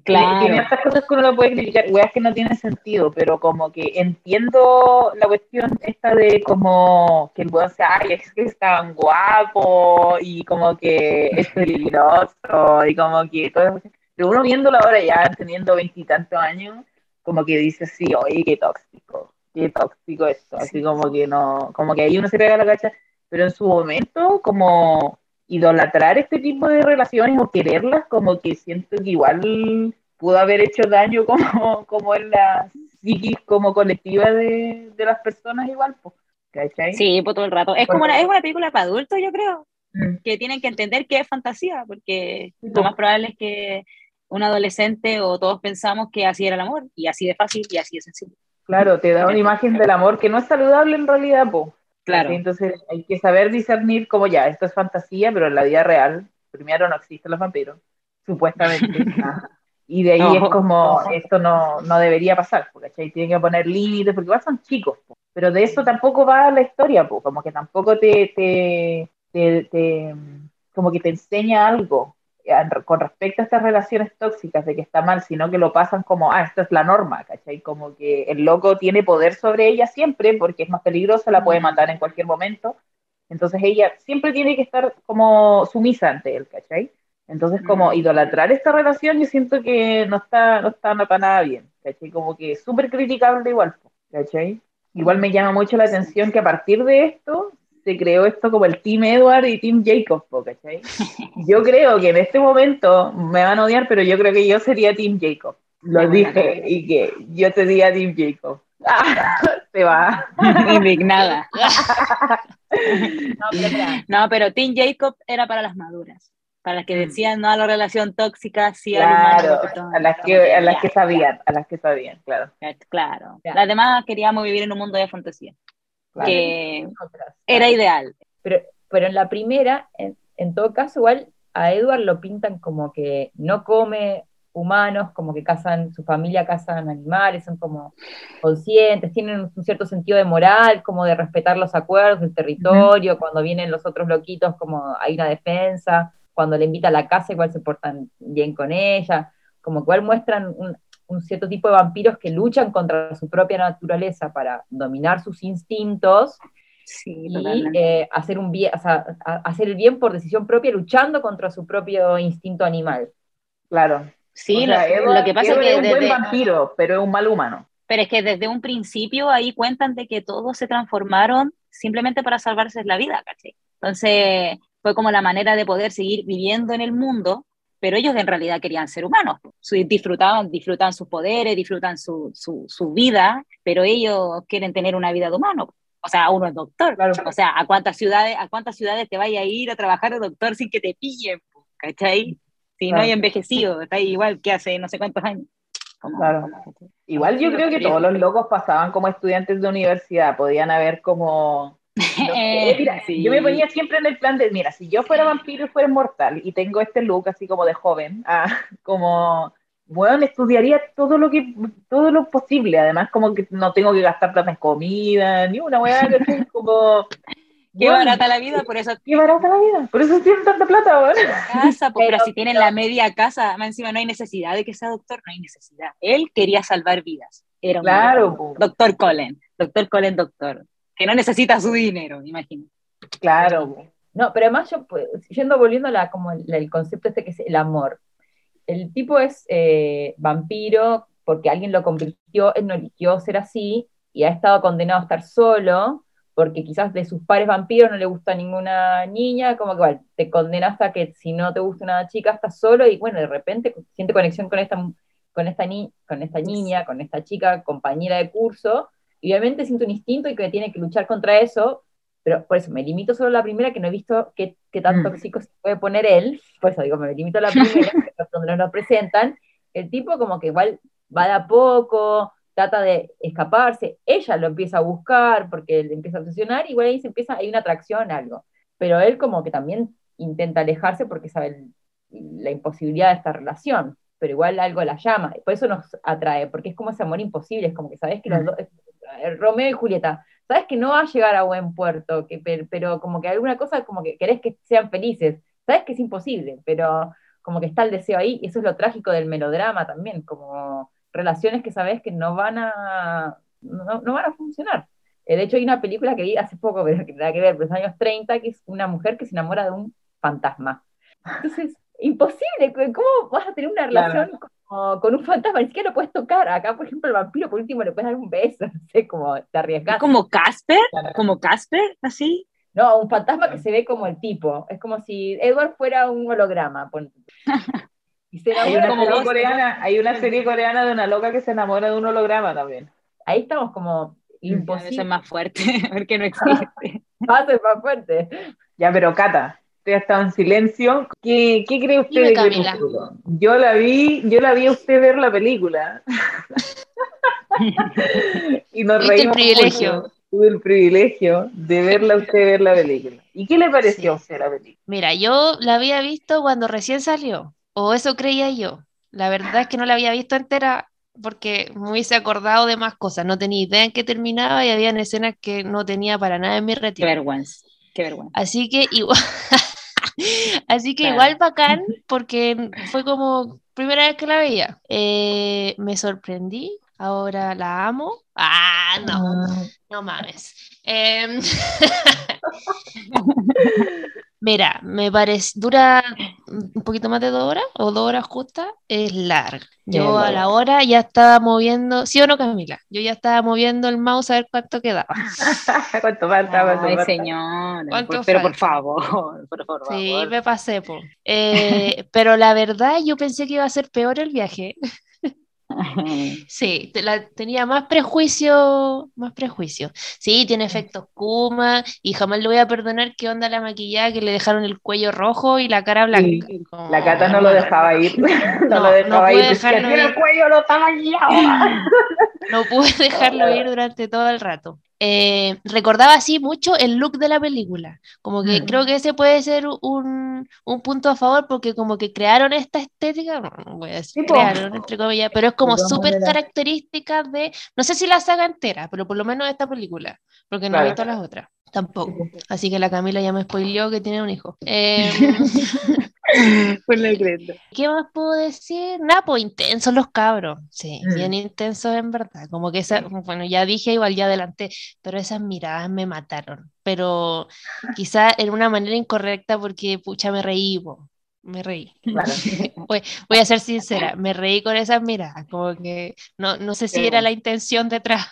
Claro. Tiene hartas cosas que uno no puede criticar, weas que no tienen sentido, pero como que entiendo la cuestión esta de como que el weón sea, ay, es que es tan guapo, y como que es peligroso, y como que todo eso pero uno viéndolo ahora ya teniendo veintitantos años, como que dice, sí, oye, qué tóxico, qué tóxico esto, así como que no, como que ahí uno se pega la cacha, pero en su momento, como idolatrar este tipo de relaciones o quererlas, como que siento que igual pudo haber hecho daño como, (laughs) como en la psiquis como colectiva de, de las personas igual, pues, ¿cachai? Sí, pues todo el rato. Es como una, es una película para adultos, yo creo, mm. que tienen que entender que es fantasía, porque lo más probable es que un adolescente o todos pensamos que así era el amor, y así de fácil y así de sencillo. Claro, te da una imagen del amor que no es saludable en realidad, po. Claro. Entonces hay que saber discernir como ya, esto es fantasía, pero en la vida real, primero no existen los vampiros, supuestamente. (laughs) y de ahí es como, esto no, no debería pasar, porque tienen que poner límites, porque igual son chicos, pero de eso tampoco va la historia, po. como que tampoco te, te, te, como que te enseña algo, con respecto a estas relaciones tóxicas de que está mal, sino que lo pasan como, ah, esto es la norma, ¿cachai? Como que el loco tiene poder sobre ella siempre porque es más peligrosa, la puede matar en cualquier momento. Entonces ella siempre tiene que estar como sumisa ante él, ¿cachai? Entonces como idolatrar esta relación yo siento que no está, no está para nada bien, ¿cachai? Como que súper criticable igual, ¿cachai? Igual me llama mucho la atención que a partir de esto se creó esto como el Team Edward y Team Jacob, ¿cachai? Yo (laughs) creo que en este momento me van a odiar, pero yo creo que yo sería Team Jacob. Lo dije y que yo sería Team Jacob. (laughs) se va. (laughs) Indignada. no, pero, Team Jacob era para las maduras. Para las que mm. decían no a la relación tóxica, sí a claro, a las que, a las que sabían, a las que sabían, claro. Claro. Las demás queríamos vivir en un mundo de fantasía que era ideal. Pero, pero en la primera, en, todo caso, igual a Edward lo pintan como que no come humanos, como que cazan, su familia cazan animales, son como conscientes, tienen un cierto sentido de moral, como de respetar los acuerdos del territorio, cuando vienen los otros loquitos, como hay una defensa, cuando le invita a la casa, igual se portan bien con ella, como que igual muestran un, un cierto tipo de vampiros que luchan contra su propia naturaleza para dominar sus instintos y eh, hacer, un bien, hacer el bien por decisión propia, luchando contra su propio instinto animal. Claro. Sí, lo, que pasa es que es un buen vampiro, pero es un mal humano. Pero es que desde un principio ahí cuentan de que todos se transformaron simplemente para salvarse la vida, ¿cachai? Entonces fue como la manera de poder seguir viviendo en el mundo pero ellos en realidad querían ser humanos, disfrutaban, disfrutan sus poderes, disfrutan su, su, vida, pero ellos quieren tener una vida de humano. O sea, uno es doctor. O sea, ¿a cuántas ciudades, a cuántas ciudades te vaya a ir a trabajar de doctor sin que te pillen? ¿Cachai? Si no hay envejecido, está igual que hace no sé cuántos años. claro. Igual yo creo que todos los locos pasaban como estudiantes de universidad, podían haber como (laughs) yo me ponía siempre en el plan de, mira, si yo fuera vampiro y fuera mortal y tengo este look así como de joven, ah, (laughs) como bueno, estudiaría todo lo que, todo lo posible, además como que no tengo que gastar plata en comida, ni una weá, (laughs) como... Qué barata la vida, por eso. Qué barata la vida, por eso tienen tanta plata, weón. Casa, pero, si tienen la media casa, más encima no hay necesidad de que sea doctor, no hay necesidad. Él quería salvar vidas. Era un claro, doctor Colin, doctor Colin, doctor, que no necesita su dinero, imagino. Claro. No, pero además yo, pues, yendo volviendo a la, como el, concepto este que es el amor. El tipo es eh, vampiro porque alguien lo convirtió, él no eligió ser así y ha estado condenado a estar solo porque quizás de sus pares vampiros no le gusta ninguna niña, como que te condenas a que si no te gusta una chica estás solo y bueno, de repente siente conexión con esta, con esta, ni con esta niña, con esta chica, compañera de curso, y obviamente siente un instinto y que tiene que luchar contra eso, pero por eso me limito solo a la primera, que no he visto qué, qué tan tóxico mm. se puede poner él, por eso digo, me limito a la (laughs) primera, donde nos lo presentan, el tipo como que igual va de a poco, trata de escaparse, ella lo empieza a buscar porque le empieza a obsesionar, y igual ahí se empieza, hay una atracción, algo, pero él como que también intenta alejarse porque sabe la imposibilidad de esta relación, pero igual algo la llama, por eso nos atrae, porque es como ese amor imposible, es como que sabes que los mm. dos, Romeo y Julieta, sabes que no va a llegar a buen puerto, que, pero como que alguna cosa como que querés que sean felices, sabes que es imposible, pero como que está el deseo ahí, y eso es lo trágico del melodrama también, como relaciones que sabes que no van a, no, van a funcionar. Eh, de hecho, hay una película que vi hace poco, pero que nada que ver, los años 30, que es una mujer que se enamora de un fantasma. Entonces, imposible, ¿cómo vas a tener una relación con un fantasma, ni siquiera lo puedes tocar. Acá, por ejemplo, el vampiro, por último, le puedes dar un beso, (laughs) no sé, como te arriesgas. ¿Como Casper? ¿Como Casper? ¿Así? No, un fantasma que se ve como el tipo. Es como si Edward fuera un holograma. (laughs) hay, una serie coreana, hay una serie coreana de una loca que se enamora de un holograma también. Ahí estamos como imposible. Es más fuerte, (laughs) porque no existe. más es más fuerte. Ya, pero Cata, ha estado en silencio. ¿Qué, qué cree usted de Crepúsculo? Yo la vi, yo la vi a usted ver la película. (laughs) y nos reímos. el privilegio. Tuve el privilegio de verla a usted ver la película. ¿Y qué le pareció a usted la película? Mira, yo la había visto cuando recién salió, o eso creía yo. La verdad es que no la había visto entera porque me hubiese acordado de más cosas. No tenía idea en qué terminaba y había escenas que no tenía para nada en mi retiro. Qué vergüenza, qué vergüenza. Así que igual, (laughs) Así que igual bacán, (laughs) porque fue como primera vez que la veía. Eh, me sorprendí, ahora la amo. Ah, no, ah. no mames. Em, (laughs) Mira, me parece, dura un poquito más de dos horas o dos horas justas, es larga. Yo a la hora ya estaba moviendo, ¿sí o no, Camila? Yo ya estaba moviendo el mouse a ver cuánto quedaba. (laughs) ¿Cuánto falta? Ay, señor. pero por favor, por favor. Sí, me pasé, eh, pero la verdad, yo pensé que iba a ser peor el viaje. (laughs) Sí, tenía más prejuicio, más prejuicio. Sí, tiene efectos Kuma y jamás le voy a perdonar qué onda la maquillada que le dejaron el cuello rojo y la cara blanca. la cata no lo dejaba ir. (laughs) No, lo dejaba ir. el cuello no estaba (laughs) No pude dejarlo ir durante todo el rato. Eh, recordaba así mucho el look de la película. Como que creo mm. que ese puede ser un, un, punto a favor porque como que crearon esta estética, no voy a decir crearon entre comillas, pero es como súper característica de, no sé si la saga entera, pero por lo menos esta película, porque no he visto las otras. Tampoco. Así que la Camila ya me spoileó que tiene un hijo. (laughs) Eh, (laughs) (laughs) pues la ¿Qué más puedo decir? Nada, pues intensos los cabros. Sí, mm. bien intensos en verdad. Como que esa, bueno, ya dije, igual ya adelanté, pero esas miradas me mataron. Pero quizá en una manera incorrecta porque, pucha, me reí, me reí. (laughs) voy, voy, a ser sincera, me reí con esas miradas, como que no, no sé si era la intención detrás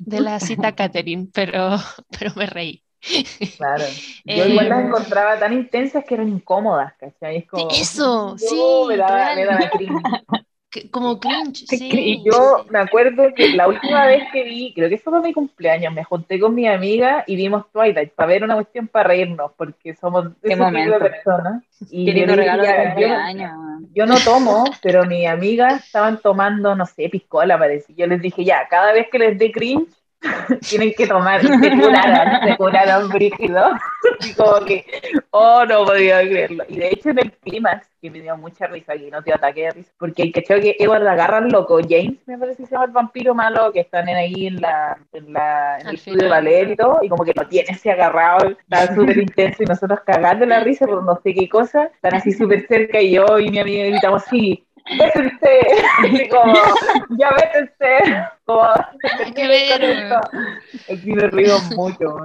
de la cita Catherine, pero, (laughs) pero me reí. Claro. (laughs) Yo igual las eh, encontraba tan intensas que eran incómodas, ¿cachai? Eso, sí. Me como cringe, sí. Yo me acuerdo que la última vez que vi, creo que fue para mi cumpleaños, me junté con mi amiga y vimos Twilight para ver una cuestión para reírnos, porque somos de personas. Y yo, yo, no tomo, pero mi amiga estaban tomando, no sé, piscola parece. Yo les dije, ya, cada vez que les dé cringe, (laughs) tienen que tomar, y se curaron, se curaron brígido, (laughs) y como que, oh, no podía creerlo. Y de hecho en el clima, que me dio mucha risa, aquí no te ataque de risa, porque el cachado que Edward agarra al loco, James, me parece que se llama el vampiro malo, que están ahí en la, en la, en el estudio de ballet y todo, y como que lo tiene así agarrado, está (laughs) súper intenso, y nosotros cagando la risa por no sé qué cosa, están así súper cerca, y yo y mi amiga gritamos, sí, (laughs) vétense, y como, ya vétense, como, que ver. Aquí me río mucho,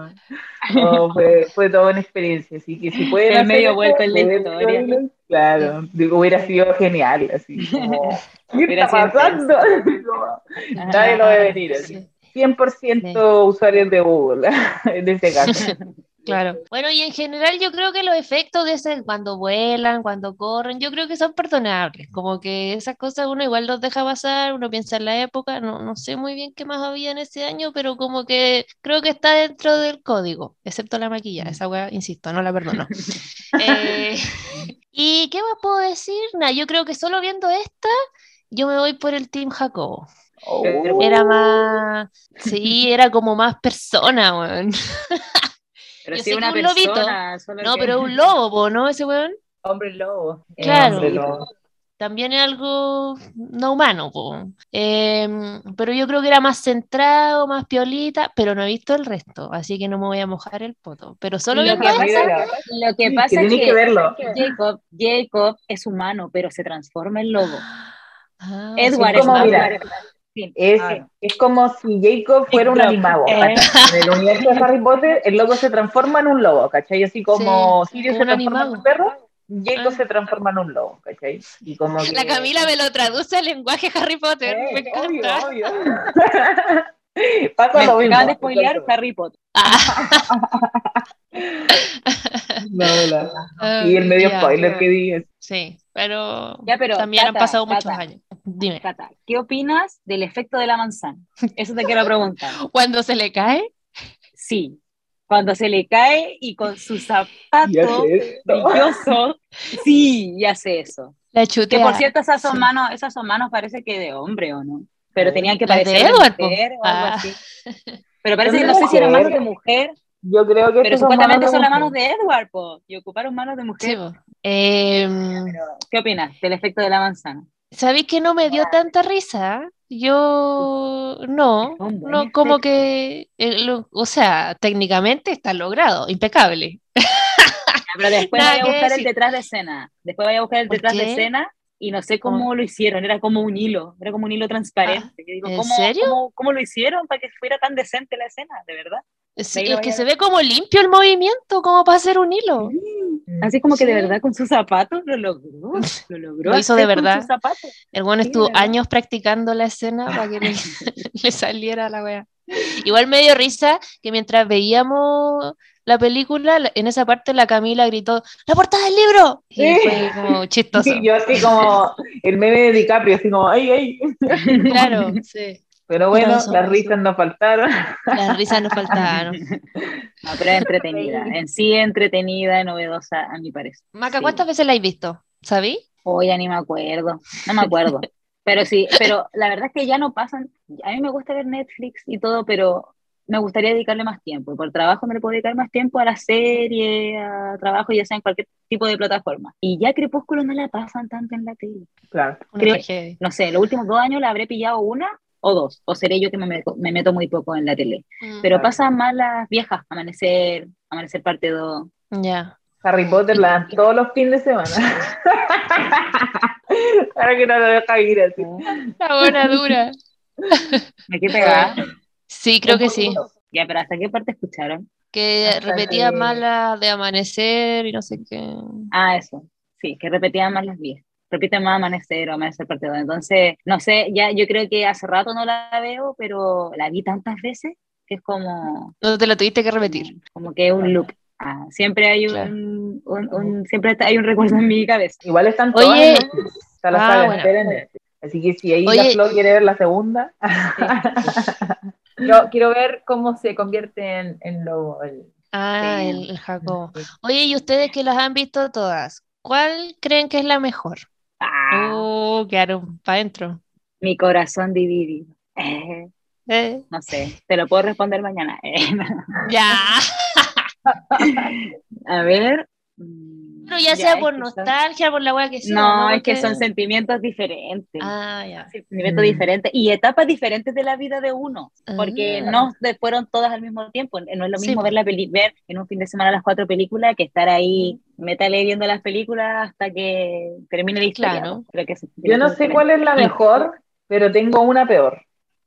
fue, fue, toda una experiencia, así que si pueden el medio vuelto en la historia. Claro, digo, hubiera sido genial, así como, ¿qué está pasando? (laughs) nadie lo debe venir, así. 100% usuarios de Google (laughs) en este caso. Claro. Bueno, y en general yo creo que los efectos de ese, cuando vuelan, cuando corren, yo creo que son perdonables. Como que esas cosas uno igual los deja pasar, uno piensa en la época, no, no sé muy bien qué más había en ese año, pero como que creo que está dentro del código, excepto la maquilla. Esa weá, insisto, no la perdono. (laughs) Eh, ¿Y qué más puedo decir? Nada, yo creo que solo viendo esta, yo me voy por el Team Jacobo. Oh. Era más, sí, era como más persona, weón. (laughs) Pero si una persona. No, pero un lobo, ¿no? Ese weón. Hombre lobo. Claro. También es algo no humano, po. Em, pero yo creo que era más centrado, más piolita, pero no he visto el resto, así que no me voy a mojar el poto. Pero solo lo que pasa, lo que pasa es que, Jacob, Jacob es humano, pero se transforma en lobo. (gasps) Ah, Edward es como, es, es, como si Jacob fuera un animago. En el universo de Harry Potter, el lobo se transforma en un lobo, ¿cachai? Así como Sirius se transforma en un perro, Jacob ah. se transforma en un lobo, ¿cachai? Y como La Camila me lo traduce al lenguaje Harry Potter. me encanta. Obvio, obvio. (laughs) Pasa lo mismo. Acaban de spoilear Harry Potter. (laughs) (laughs) no, la. y el medio spoiler que digas. Sí, pero, ya, pero también han pasado muchos años. Dime. ¿qué opinas del efecto de la manzana? Eso te quiero preguntar. (laughs) ¿Cuando se le cae? Sí, cuando se le cae y con su zapato brilloso. Sí, ya sé eso. La chutea. Que por cierto, esas son manos, esas son manos parece que de hombre o no. Pero tenían que parecer de, mujer o algo ah. así. (laughs) Pero parece que no sé si eran manos de mujer. Yo creo que Pero supuestamente son, las manos de Edward, po, y ocuparon manos de mujer. Em, ¿Qué opinas del efecto de la manzana? ¿Sabéis que no me dio tanta risa? Yo no, no, como que, o sea, técnicamente está logrado, impecable. Pero después voy a buscar el detrás de escena, después voy a buscar el detrás de escena y no sé cómo lo hicieron, era como un hilo, era como un hilo transparente. Ah, ¿En serio? ¿cómo, lo hicieron para que fuera tan decente la escena, de verdad? Es que se ve como limpio el movimiento, como para hacer un hilo. Así como que de verdad con sus zapatos lo logró. (laughs) Lo logró. Lo hizo de verdad. El bueno estuvo años practicando la escena para que (laughs) (laughs) le, saliera la wea. Igual me dio risa que mientras veíamos la película, en esa parte la Camila gritó, ¡La portada del libro! Y fue como chistoso. yo así como el meme de DiCaprio, así como, ¡ay, ay! Claro, sí. Pero bueno, las risas nos faltaron. Las risas nos faltaron. (laughs) No, pero es entretenida. En sí, entretenida y novedosa, a mi parecer. Maca, ¿cuántas veces la has visto? ¿Sabí? Hoy ya ni me acuerdo. No me acuerdo. (laughs) pero sí, pero la verdad es que ya no pasan. A mí me gusta ver Netflix y todo, pero me gustaría dedicarle más tiempo. Y por trabajo me le puedo dedicar más tiempo a la serie, a trabajo, ya sea en cualquier tipo de plataforma. Y ya Crepúsculo no la pasan tanto en la tele. Claro. no sé, los últimos dos años la habré pillado una o dos, o seré yo que me meto, me meto muy poco en la tele. Mm. Pero pasan más las viejas, Amanecer, Amanecer parte 2. Ya. Harry Potter la dan todos los fines de semana. (laughs) Para que no lo deja ir así. La buena dura. ¿Me qué pegada? Sí, creo que sí. Ya, pero ¿hasta qué parte escucharon? Que repetía más la de amanecer y no sé qué. Ah, eso. Sí, que repetía más las viejas repite más Amanecer o Amanecer Partido. Entonces, no sé, ya yo creo que hace rato no la veo, pero la vi tantas veces que es como... No te la tuviste que repetir. Como que es un look. Ah, siempre hay un, un, siempre hay un recuerdo en mi cabeza. Igual están todas Oye, está la ah, Así que si ahí la Flo quiere ver la segunda. (laughs) Yo quiero ver cómo se convierte en, en lobo. ah, el, el Jacob. Oye, ¿y ustedes que las han visto todas? ¿Cuál creen que es la mejor? Ah. Oh, quedaron para adentro. Mi corazón dividido. Eh. No sé, te lo puedo responder mañana. ya. (laughs) A ver. Pero ya, sea por nostalgia, por la hueá que sea. No, es que son sentimientos diferentes. Ah, ya. Sentimientos mm. diferentes y etapas diferentes de la vida de uno, porque ah. no fueron todas al mismo tiempo. No es lo mismo ver, la peli ver en un fin de semana las cuatro películas que estar ahí métale viendo las películas hasta que termine la historia. Claro. que Yo no sé cuál es la mejor, pero tengo una peor.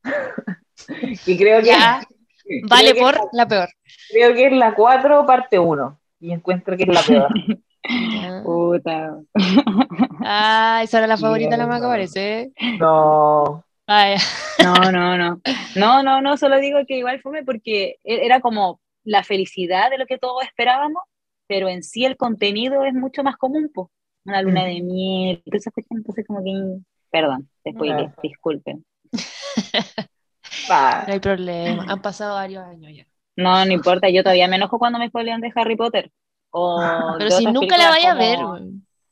(laughs) y creo que... (laughs) vale por la peor. Creo que es la 4, parte 1. Y encuentro que es la peor. (laughs) Puta. Ah, esa era la favorita, no me parece. No. No, no, no. No, no, no, solo digo que igual fue porque e-, era como la felicidad de lo que todos esperábamos, pero en sí el contenido es mucho más común, pues. Una luna mm. de miel, entonces como que. Perdón, después disculpen. (laughs) no hay problema, han pasado varios años ya. No, no importa, yo todavía me enojo cuando me spoilean de Harry Potter. (laughs) Pero si nunca la vaya a ver.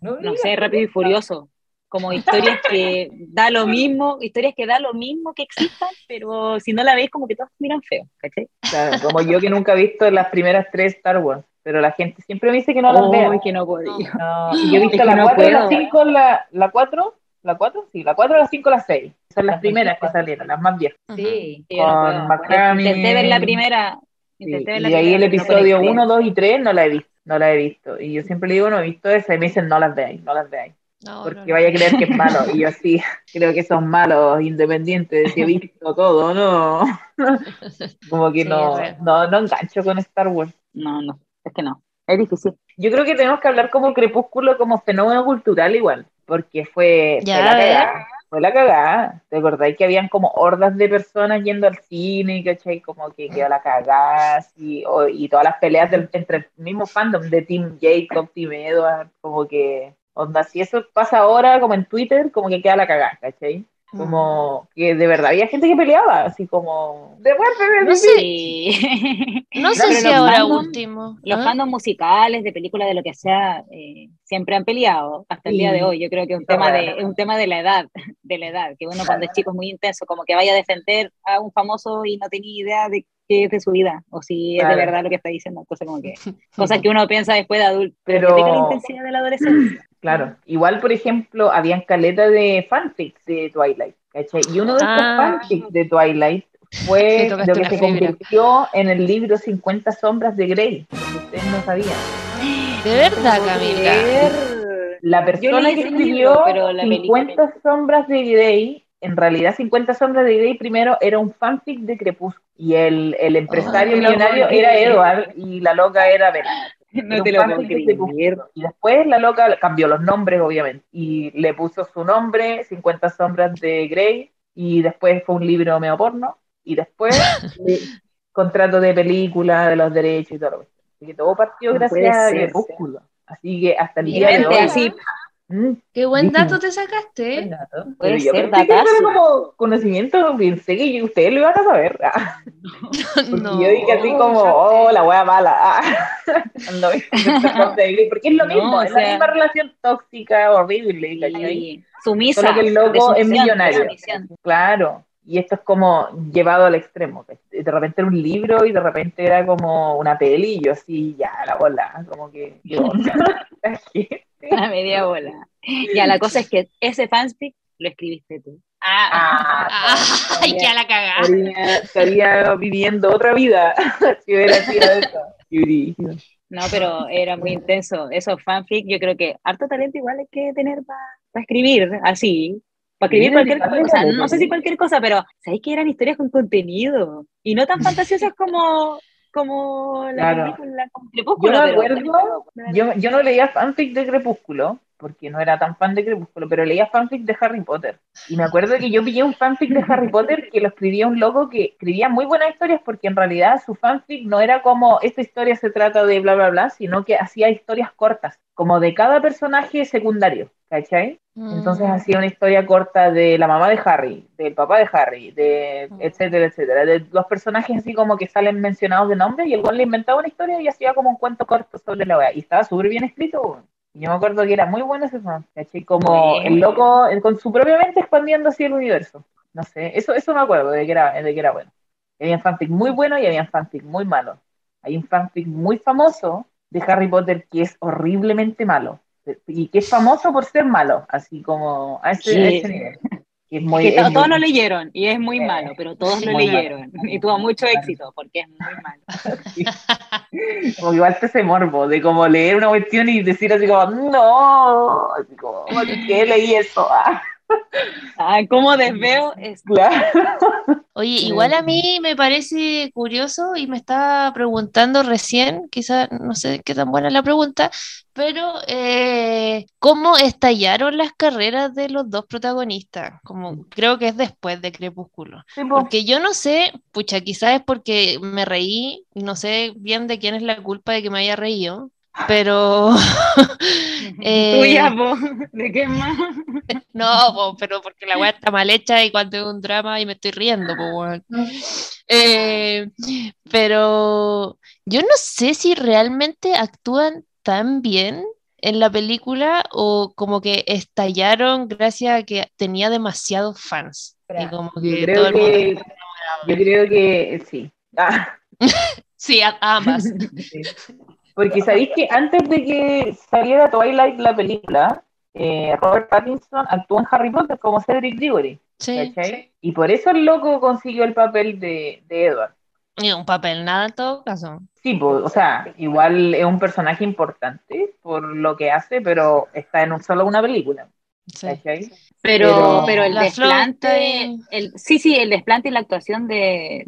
No, sé, Rápido y Furioso. Como historias que da lo mismo, historias que da lo mismo que existan, pero si no la ves, como que todos miran feo, ¿cachai? Claro, como yo que nunca he visto las primeras tres Star Wars, pero la gente siempre me dice que no las veo. que no podía. yo (laughs) he visto la 4, la 5, la, la 4, la 4, sí, la 4, la 5, la 6. Son las primeras que salieron, las más viejas. Sí, con no Intenté ver la primera. Y ahí el episodio 1, 2 y 3 no la he visto no la he visto. Y yo siempre le digo, no he visto esa, y me dicen, no las veáis, no las veáis. porque vaya a creer que es malo. Y yo sí, (laughs) creo que son malos, independientes, si he visto todo, no. (laughs) Como que no, no, no engancho con Star Wars. No, no, es que no. Es difícil. Yo creo que tenemos que hablar como crepúsculo, como fenómeno cultural igual, porque fue, ya, fue la cagada. ¿Te acordáis que habían como hordas de personas yendo al cine, ¿cachai? Como que quedó la cagada, y, y todas las peleas entre el mismo fandom de Team Jacob, Team Edward, como que, onda, si eso pasa ahora, como en Twitter, como que queda la cagada, ¿cachai? Como que de verdad había gente que peleaba, así como. De no sé, no sé si ahora último. Los ¿Ah? fandoms musicales, de películas, de lo que sea, eh, siempre han peleado hasta el día de hoy. Yo creo que es un, tema de, un tema de la edad, (laughs) de la edad, que uno cuando es chico es muy intenso, como que vaya a defender a un famoso y no tenía idea de qué es de su vida, o si es de verdad lo que está diciendo. Entonces, como que (laughs) cosas que uno piensa después de adulto, pero, pero... la intensidad de la adolescencia. Claro, igual por ejemplo, habían caleta de fanfics de Twilight, ¿cachai? Y uno de estos ah. fanfics de Twilight fue (laughs) lo que se convirtió en el libro 50 sombras de Grey, ustedes no sabían. (gasps) De verdad, Camila. La persona que escribió 50 sombras de Grey, en realidad 50 sombras de Grey primero era un fanfic de Crepúsculo y el, el empresario millonario era Edward y la loca era Bella. (laughs) No te lo Y después la loca cambió los nombres, obviamente, y le puso su nombre, 50 sombras de Grey, y después fue un libro medio porno, y después (laughs) contrato de película, de los derechos y todo lo Así que todo partió gracias a Crepúsculo. Así que hasta el día de hoy. Mm, Qué buen dato te sacaste. Buen dato. Puede ser datazo. como conocimiento, pensé que ustedes lo iban a saber. (laughs) no. yo dije así como, oh, la wea mala. Ah. (laughs) (laughs) porque es lo mismo, es la misma relación tóxica, horrible. Sí. Sumisa. Solo que el loco es millonario. Claro. Y esto es como llevado al extremo. De repente era un libro y de repente era como una peli y yo así, ya, la bola, como que... (laughs) A media bola. Ya, la cosa es que ese fanfic lo escribiste tú. Ah, ah, ah (laughs) ay, ya la cagaste. Estaría, viviendo otra vida (laughs) si hubiera sido eso. No, pero era muy intenso. Esos fanfic, yo creo que harto talento igual hay que tener para escribir así. Escribir cualquier cosa. No sé si cualquier cosa, pero sabéis que eran historias con contenido y no tan fantasiosas (laughs) como como la película Crepúsculo. Yo me acuerdo, yo, yo no leía fanfic de Crepúsculo, porque no era tan fan de Crepúsculo, pero leía fanfic de Harry Potter. Y me acuerdo que yo pillé un fanfic de Harry Potter que lo escribía un loco que escribía muy buenas historias porque en realidad su fanfic no era como esta historia se trata de bla bla bla, sino que hacía historias cortas, como de cada personaje secundario, ¿cachai? Entonces mm. hacía una historia corta de la mamá de Harry, del papá de Harry, de mm. etcétera, etcétera, de los personajes así como que salen mencionados de nombre y el cual le inventaba una historia y hacía como un cuento corto sobre la wea. Y estaba súper bien escrito. Yo me acuerdo que era muy bueno ese fan, ¿cachai? Como el loco con su propia mente expandiendo así el universo. No sé, eso, eso me acuerdo de que era, de que era bueno. Había fanfic muy bueno y había fanfic muy malo. Hay un fanfic muy famoso de Harry Potter que es horriblemente malo y que es famoso por ser malo, así como a ese, nivel. (laughs) todos lo leyeron y es muy malo, pero todos lo leyeron (laughs) y tuvo mucho éxito porque es muy malo. (laughs) como igual ese morbo de como leer una cuestión y decir así como, no, así como, ¿por qué leí eso? Ah. Ah, ¿Cómo desveo es Claro. Oye, igual a mí me parece curioso y me estaba preguntando recién, quizás no sé qué tan buena la pregunta, pero eh, ¿cómo estallaron las carreras de los dos protagonistas? Como creo que es después de Crepúsculo. porque yo no sé, pucha, quizás es porque me reí y no sé bien de quién es la culpa de que me haya reído, pero. (laughs) eh, Tuya, ¿de qué más? no, pero porque la weá está mal hecha y cuando es un drama y me estoy riendo, eh, pero yo no sé si realmente actúan tan bien en la película o como que estallaron gracias a que tenía demasiados fans. Y como que yo, creo que, yo creo que sí. Ah. (laughs) sí, ambas. (laughs) Porque sabéis que antes de que saliera Twilight la película, eh, Robert Pattinson actuó en Harry Potter como Cedric Diggory. Sí. Y por eso el loco consiguió el papel de, de Edward. Y un papel nada en todo caso. Sí, pues, o sea, igual es un personaje importante por lo que hace, pero está en un, solo una película. Sí. Pero, pero, el desplante, el, sí, sí, el desplante y la actuación de,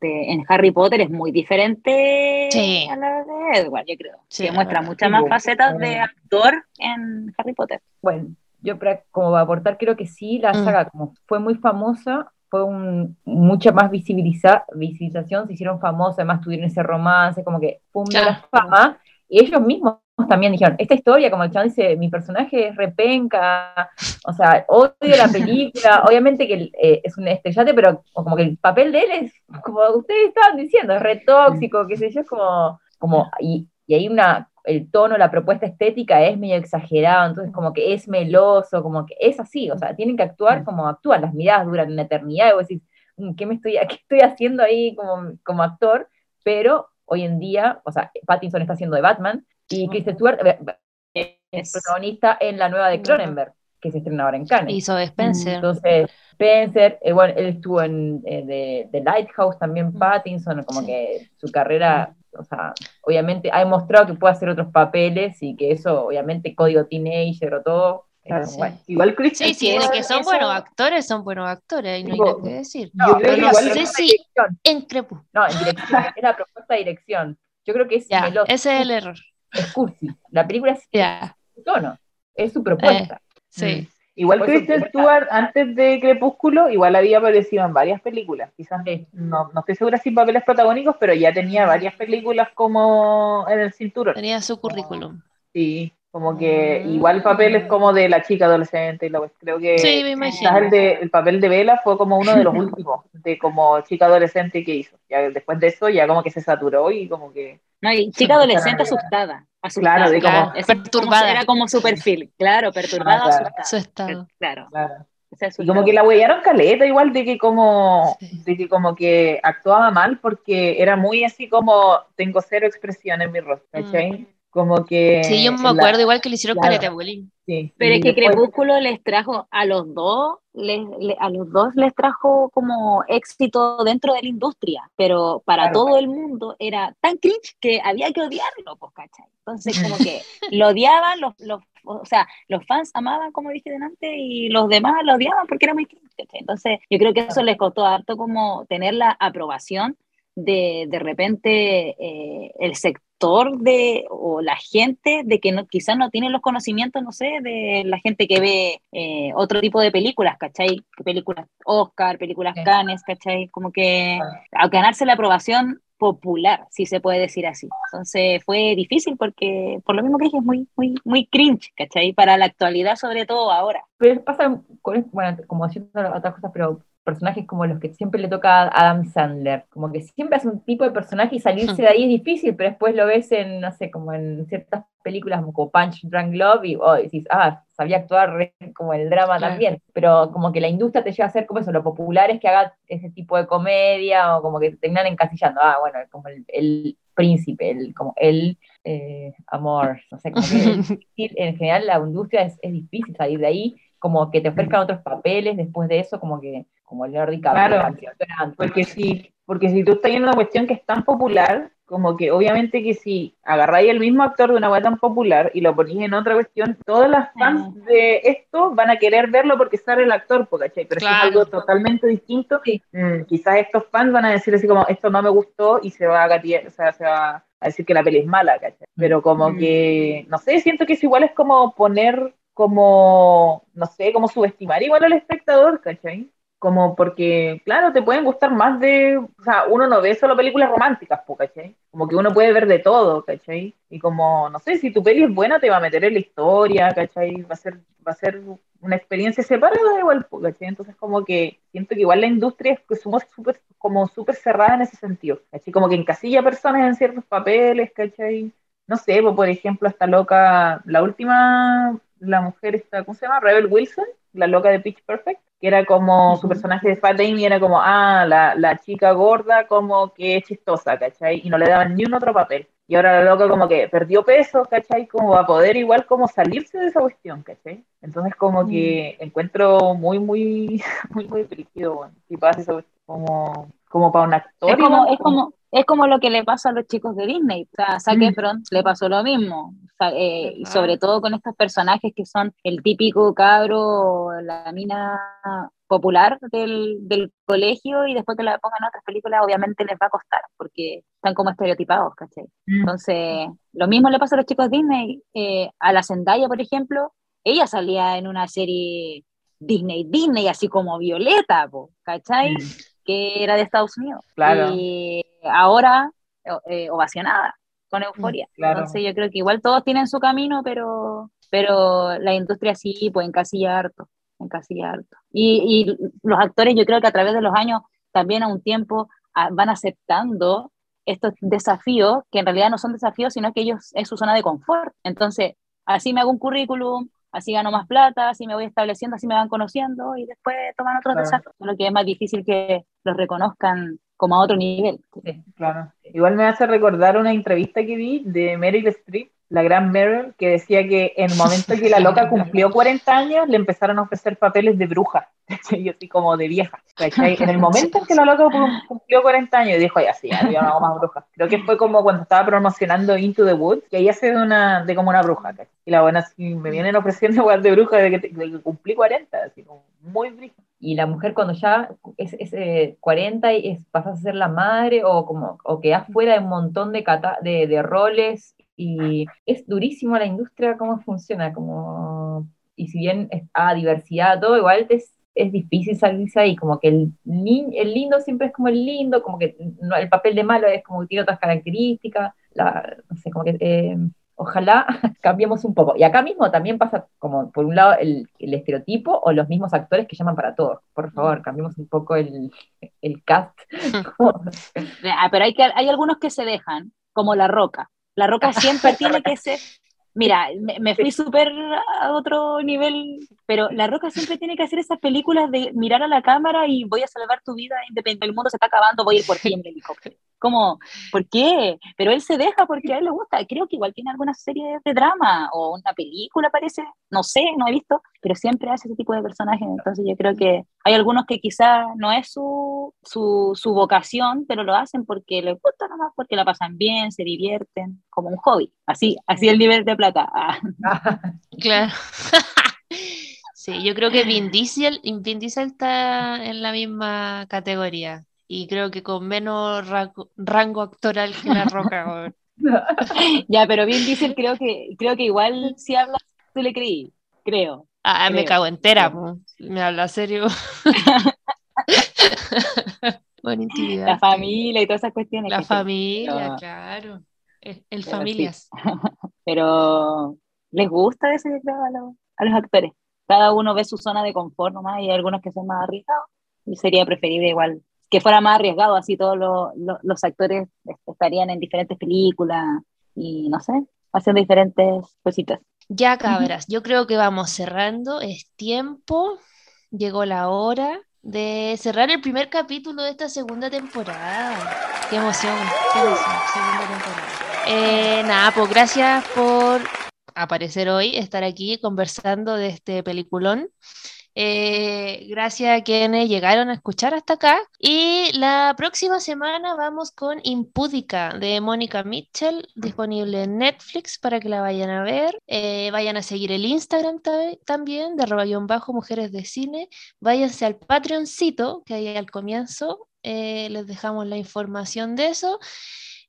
en Harry Potter es muy diferente a la de Edward, yo creo. Sí, muestra muchas más facetas de actor en Harry Potter. Bueno, yo como va a aportar, creo que sí, la mm. saga como fue muy famosa, fue un, mucha más visibiliza, visibilización, se hicieron famosos, además tuvieron ese romance, como que fue una la fama, y ellos mismos también dijeron, esta historia, como el chaval dice, mi personaje es repenca, o sea, odio la película, (laughs) obviamente que eh, es un estrellate, pero como que el papel de él es, como ustedes estaban diciendo, es re tóxico, qué sé yo, es como, como y, y hay una, el tono, la propuesta estética es medio exagerado, entonces como que es meloso, como que es así, o sea, tienen que actuar como actúan, las miradas duran una eternidad, y vos decís, mm, ¿qué, me estoy, qué estoy haciendo ahí como, como actor? Pero hoy en día, o sea, Pattinson está haciendo de Batman, y Chris Stewart es protagonista en la nueva de Cronenberg, que se estrena ahora en Cannes. Hizo Spencer. Entonces, Spencer, eh, bueno, él estuvo en eh, de, Lighthouse también, Pattinson, como que su carrera, o sea, obviamente ha demostrado que puede hacer otros papeles y que eso, obviamente, código teenager o todo, Igual Chris Sí, sí, de que son buenos actores, son buenos actores, y no hay nada que decir. No, sé si en Crepúsculo. No, en dirección, (laughs) es la propuesta de dirección. Yo creo que es ya, Ese es el error es cursi. La película es su tono, es su propuesta. Eh, sí. Mm. Igual Kristen Stewart, antes de Crepúsculo, igual había aparecido en varias películas. Quizás no, no estoy segura si papeles protagónicos, pero ya tenía varias películas como en el cinturón. Tenía su currículum. Sí, como que igual papeles como de la chica adolescente y lo creo que sí, me imagino. El, de, el papel de Vela fue como uno de los últimos de como chica adolescente que hizo. Ya después de eso ya como que se saturó y como que no, y chica adolescente asustada, asustada. Claro, como, perturbada. Era como su perfil, claro, perturbada, asustada. Su estado. Claro. claro. Y como que la huellaron caleta, igual de que como, de que como que actuaba mal porque era muy así como tengo cero expresión en mi rostro, ¿cachai? Mm. Como que... Sí, yo me acuerdo igual que le hicieron claro. caleta Sí. Pero es que Crepúsculo les trajo a los dos, les, a los dos les trajo como éxito dentro de la industria, pero para todo el mundo era tan cringe que había que odiarlo, pues, ¿cachai? Entonces como que (laughs) lo odiaban, los, los, o sea, los fans amaban, como dije delante, y los demás lo odiaban porque era muy cringe, ¿cachai? Entonces yo creo que eso les costó harto como tener la aprobación de de repente eh, el sector de, o la gente de que no, quizás no tiene los conocimientos, no sé, de la gente que ve eh, otro tipo de películas, ¿cachai? Películas Oscar, películas Cannes, ¿cachai? Como que a ganarse la aprobación popular, si se puede decir así. Entonces fue difícil porque, por lo mismo que dije, es muy, muy, muy cringe, ¿cachai? Para la actualidad, sobre todo ahora. Pero pasa, con, bueno, como haciendo otras cosas, pero personajes como los que siempre le toca a Adam Sandler, como que siempre hace un tipo de personaje y salirse de ahí es difícil, pero después lo ves en, no sé, como en ciertas películas como Punch Drunk Love y oh, decís, ah, sabía actuar como el drama también, pero como que la industria te lleva a hacer como eso, lo popular es que haga ese tipo de comedia o como que te terminan encasillando, ah, bueno, como el, príncipe, el, como el eh, amor, no sé, como que (laughs) en general la industria es, es difícil salir de ahí como que te ofrezcan otros papeles después de eso, como que, como Leonardo DiCaprio. Claro, porque si, porque si tú estás en una cuestión que es tan popular, como que obviamente que si agarráis el mismo actor de una web tan popular y lo ponís en otra cuestión, todas las fans de esto van a querer verlo porque sale el actor, ¿cachai? Pero si es algo totalmente distinto, mm, quizás estos fans van a decir así como, esto no me gustó y se va a o sea, se va a decir que la peli es mala, ¿cachai? Pero como mm. que, no sé, siento que es igual es como poner como, no sé, como subestimar igual al espectador, ¿cachai? Como porque, claro, te pueden gustar más de, o sea, uno no ve solo películas románticas, ¿cachai? Como que uno puede ver de todo, ¿cachai? Y como, no sé, si tu peli es buena, te va a meter en la historia, ¿cachai? Va a ser, va a ser una experiencia separada igual, ¿cachai? Entonces como que siento que igual la industria es que somos súper, como súper cerrada en ese sentido, ¿cachai? Como que encasilla personas en ciertos papeles, ¿cachai? No sé, por ejemplo, esta loca, la última la mujer esta, ¿cómo se llama? Rebel Wilson, la loca de Pitch Perfect, que era como su personaje de Fat Amy era como, ah, la, la, chica gorda como que es chistosa, ¿cachai? Y no le daban ni un otro papel. Y ahora la loca como que perdió peso, ¿cachai? Como va a poder igual como salirse de esa cuestión, ¿cachai? Entonces como que mm. encuentro muy, muy, (laughs) muy, muy bueno, si pasa eso como, como para un actor. Es como, es como, es como lo que le pasa a los chicos de Disney. O sea, Zac mm. Le pasó lo mismo. Eh, y sobre todo con estos personajes que son el típico cabro, la mina popular del, del, colegio y después que la pongan en otras películas, obviamente les va a costar porque están como estereotipados, ¿cachai? Mm. Entonces, lo mismo le pasa a los chicos de Disney. Eh, a la Zendaya, por ejemplo, ella salía en una serie Disney, Disney, así como Violeta, ¿cachai? Mm. Que era de Estados Unidos. Claro. Y ahora eh, ovacionada con mm, euforia. Entonces yo creo que igual todos tienen su camino, pero, pero la industria sí, pues encasillar harto, encasillar harto. Y, y los actores yo creo que a través de los años, también a un tiempo, van aceptando estos desafíos, que en realidad no son desafíos, sino que ellos es su zona de confort. Entonces, así me hago un currículum, así gano más plata, así me voy estableciendo, así me van conociendo y después toman otros desafíos, lo que es más difícil que los reconozcan como a otro nivel. claro. Igual me hace recordar una entrevista que vi de Meryl Streep la gran Meryl, que decía que en el momento que la loca cumplió 40 años, le empezaron a ofrecer papeles de bruja, (laughs) y así como de vieja. En el momento en que la loca cumplió 40 años, dijo, ya sí, ya no más bruja. Creo que fue como cuando estaba promocionando Into the Woods, que ella hace de, una, de como una bruja. Y la buena, así, me vienen ofreciendo (laughs) igual de bruja desde que, cumplí 40, así como muy bruja. Y la mujer cuando ya es, 40 y es, pasas a ser la madre o como o quedas fuera de un montón de, de, de roles y es durísimo la industria, cómo funciona, como, y si bien hay diversidad, todo igual es, es difícil salirse ahí, como que el, el lindo siempre es como el lindo, como que el papel de malo es como que tiene otras características, la, no sé, como que... Eh, ojalá (laughs) cambiemos un poco. Y acá mismo también pasa como, por un lado, el, el, estereotipo o los mismos actores que llaman para todo. Por favor, cambiemos un poco el, el cast. (laughs) (laughs) Ah, pero hay, que, hay algunos que se dejan, como La Roca. La roca siempre tiene que ser, mira, me, fui súper a otro nivel, pero La Roca siempre tiene que hacer esas películas de mirar a la cámara y voy a salvar tu vida independiente, el mundo se está acabando, voy a ir por ti en el helicóptero. Como, ¿por qué? Pero él se deja porque a él le gusta. Creo que igual tiene alguna serie de drama o una película, parece. No sé, no he visto, pero siempre hace ese tipo de personajes. Entonces yo creo que hay algunos que quizás no es su, su, su vocación, pero lo hacen porque les gusta nomás, porque la pasan bien, se divierten, como un hobby. Así, así el nivel de plata. (laughs) Claro. Sí, yo creo que Vin Diesel está en la misma categoría y creo que con menos rango, actoral que La Roca. (laughs) ya, pero bien Diesel creo que, creo que igual si hablas, tú le creí, creo. Ah, me cago entera, me habla serio. (laughs) intimidad. La familia y todas esas cuestiones. La familia, claro. El, familias. (laughs) Pero les gusta ese a los, a los actores. Cada uno ve su zona de confort nomás y hay algunos que son más arriesgados y sería preferible igual que fuera más arriesgado, así todos los actores estarían en diferentes películas y no sé, haciendo diferentes cositas. Ya cabras, yo creo que vamos cerrando, es tiempo, llegó la hora de cerrar el primer capítulo de esta segunda temporada. Qué emoción, qué emoción, segunda temporada. Eh, nada, pues gracias por aparecer hoy, estar aquí conversando de este peliculón. Eh, gracias a quienes llegaron a escuchar hasta acá. Y la próxima semana vamos con Impúdica de Mónica Mitchell, disponible en Netflix para que la vayan a ver. Eh, vayan a seguir el Instagram también, de arroba bajo mujeres de cine. Váyanse al Patreoncito, que hay al comienzo. Eh, les dejamos la información de eso.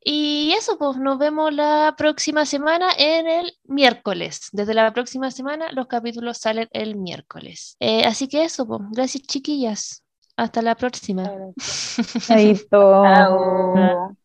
Y eso, pues nos vemos la próxima semana en el miércoles. Desde la próxima semana los capítulos salen el miércoles. Eh, así que eso, pues gracias chiquillas. Hasta la próxima. Chaito. Chao.